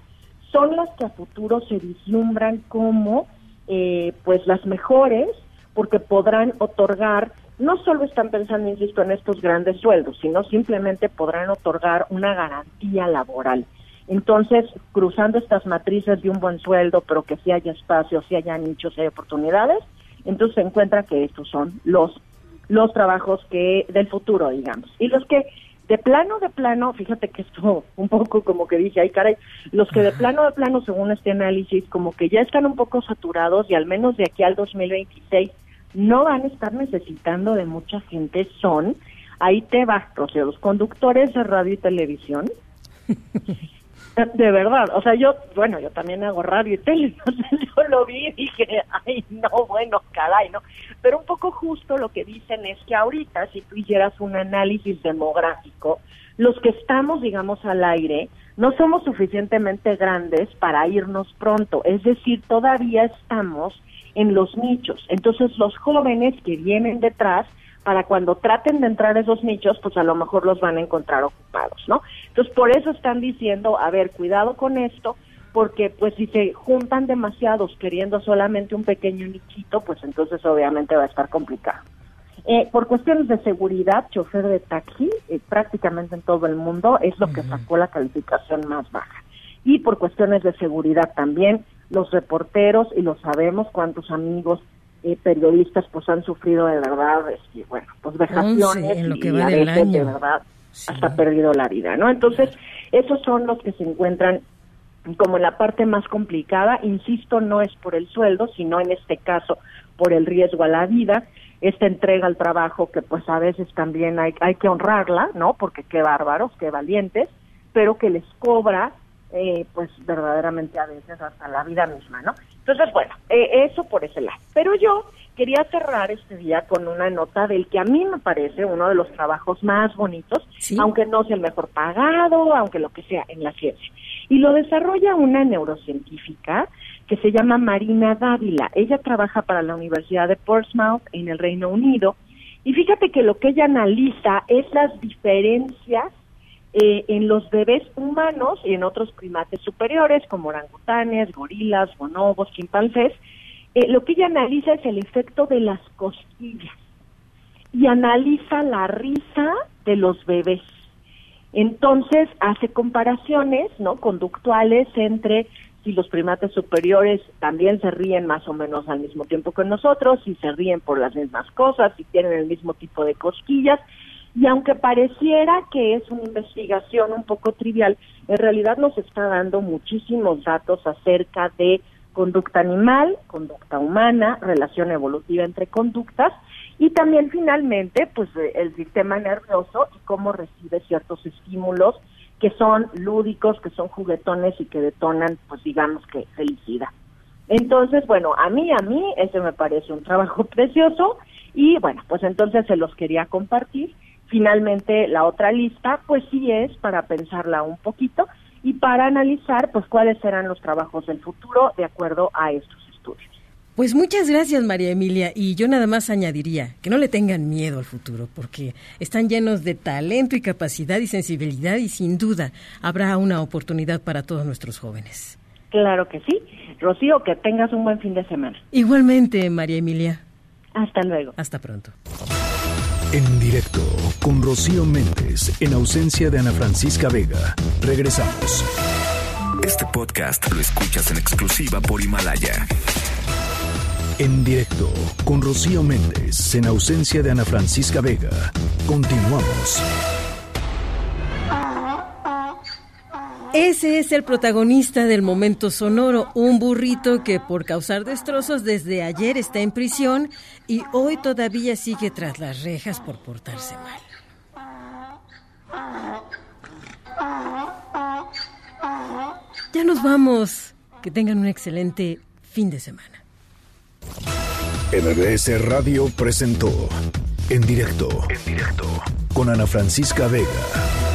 son las que a futuro se vislumbran como eh, pues las mejores porque podrán otorgar, no solo están pensando, insisto, en estos grandes sueldos, sino simplemente podrán otorgar una garantía laboral. Entonces, cruzando estas matrices de un buen sueldo, pero que sí haya espacio, sí haya nichos, sí haya oportunidades, entonces se encuentra que estos son los los trabajos que del futuro, digamos. Y los que de plano, de plano, fíjate que esto [laughs] un poco como que dije, ay caray, los que de plano, de plano, según este análisis, como que ya están un poco saturados y al menos de aquí al 2026 no van a estar necesitando de mucha gente son, ahí te va, o sea, los conductores de radio y televisión, [laughs] de verdad, o sea, yo, bueno, yo también hago radio y tele, [laughs] entonces yo lo vi y dije, ay, no, bueno, caray, ¿no? Pero un poco justo lo que dicen es que ahorita, si tú hicieras un análisis demográfico, los que estamos, digamos, al aire, no somos suficientemente grandes para irnos pronto, es decir, todavía estamos en los nichos. Entonces, los jóvenes que vienen detrás, para cuando traten de entrar a esos nichos, pues a lo mejor los van a encontrar ocupados, ¿no? Entonces, por eso están diciendo, a ver, cuidado con esto, porque pues si se juntan demasiados queriendo solamente un pequeño nichito, pues entonces obviamente va a estar complicado. Eh, por cuestiones de seguridad, chofer de taxi, eh, prácticamente en todo el mundo, es lo que sacó la calificación más baja. Y por cuestiones de seguridad también, los reporteros, y lo sabemos, cuántos amigos eh, periodistas pues han sufrido de verdad, este, bueno, pues vejaciones en lo que y va del año. de verdad hasta perdido la vida, ¿no? Entonces, esos son los que se encuentran como en la parte más complicada, insisto, no es por el sueldo, sino en este caso por el riesgo a la vida, esta entrega al trabajo que pues a veces también hay, hay que honrarla, ¿no? Porque qué bárbaros, qué valientes, pero que les cobra eh, pues verdaderamente a veces hasta la vida misma, ¿no? Entonces, bueno, eh, eso por ese lado. Pero yo quería cerrar este día con una nota del que a mí me parece uno de los trabajos más bonitos, aunque no sea el mejor pagado, aunque lo que sea en la ciencia. Y lo desarrolla una neurocientífica que se llama Marina Dávila. Ella trabaja para la Universidad de Portsmouth en el Reino Unido. Y fíjate que lo que ella analiza es las diferencias eh, en los bebés humanos y en otros primates superiores como orangutanes, gorilas, bonobos, chimpancés. Eh, lo que ella analiza es el efecto de las cosquillas y analiza la risa de los bebés. Entonces hace comparaciones, ¿no? Conductuales entre si los primates superiores también se ríen más o menos al mismo tiempo que nosotros, si se ríen por las mismas cosas, si tienen el mismo tipo de cosquillas. Y aunque pareciera que es una investigación un poco trivial, en realidad nos está dando muchísimos datos acerca de conducta animal, conducta humana, relación evolutiva entre conductas y también finalmente pues eh, el sistema nervioso y cómo recibe ciertos estímulos que son lúdicos, que son juguetones y que detonan pues digamos que felicidad. Entonces, bueno, a mí, a mí, ese me parece un trabajo [laughs] precioso y bueno, pues entonces se los quería compartir. Finalmente, la otra lista, pues sí es para pensarla un poquito y para analizar, pues cuáles serán los trabajos del futuro de acuerdo a estos estudios. Pues muchas gracias, María Emilia. Y yo nada más añadiría que no le tengan miedo al futuro, porque están llenos de talento y capacidad y sensibilidad y sin duda habrá una oportunidad para todos nuestros jóvenes. Claro que sí. Rocío, que tengas un buen fin de semana. Igualmente, María Emilia. Hasta luego. Hasta pronto. En directo con Rocío Méndez, en ausencia de Ana Francisca Vega. Regresamos. Este podcast lo escuchas en exclusiva por Himalaya. En directo con Rocío Méndez, en ausencia de Ana Francisca Vega. Continuamos. Ese es el protagonista del momento sonoro, un burrito que por causar destrozos desde ayer está en prisión y hoy todavía sigue tras las rejas por portarse mal. Ya nos vamos. Que tengan un excelente fin de semana. MBS Radio presentó En directo. En directo. Con Ana Francisca Vega.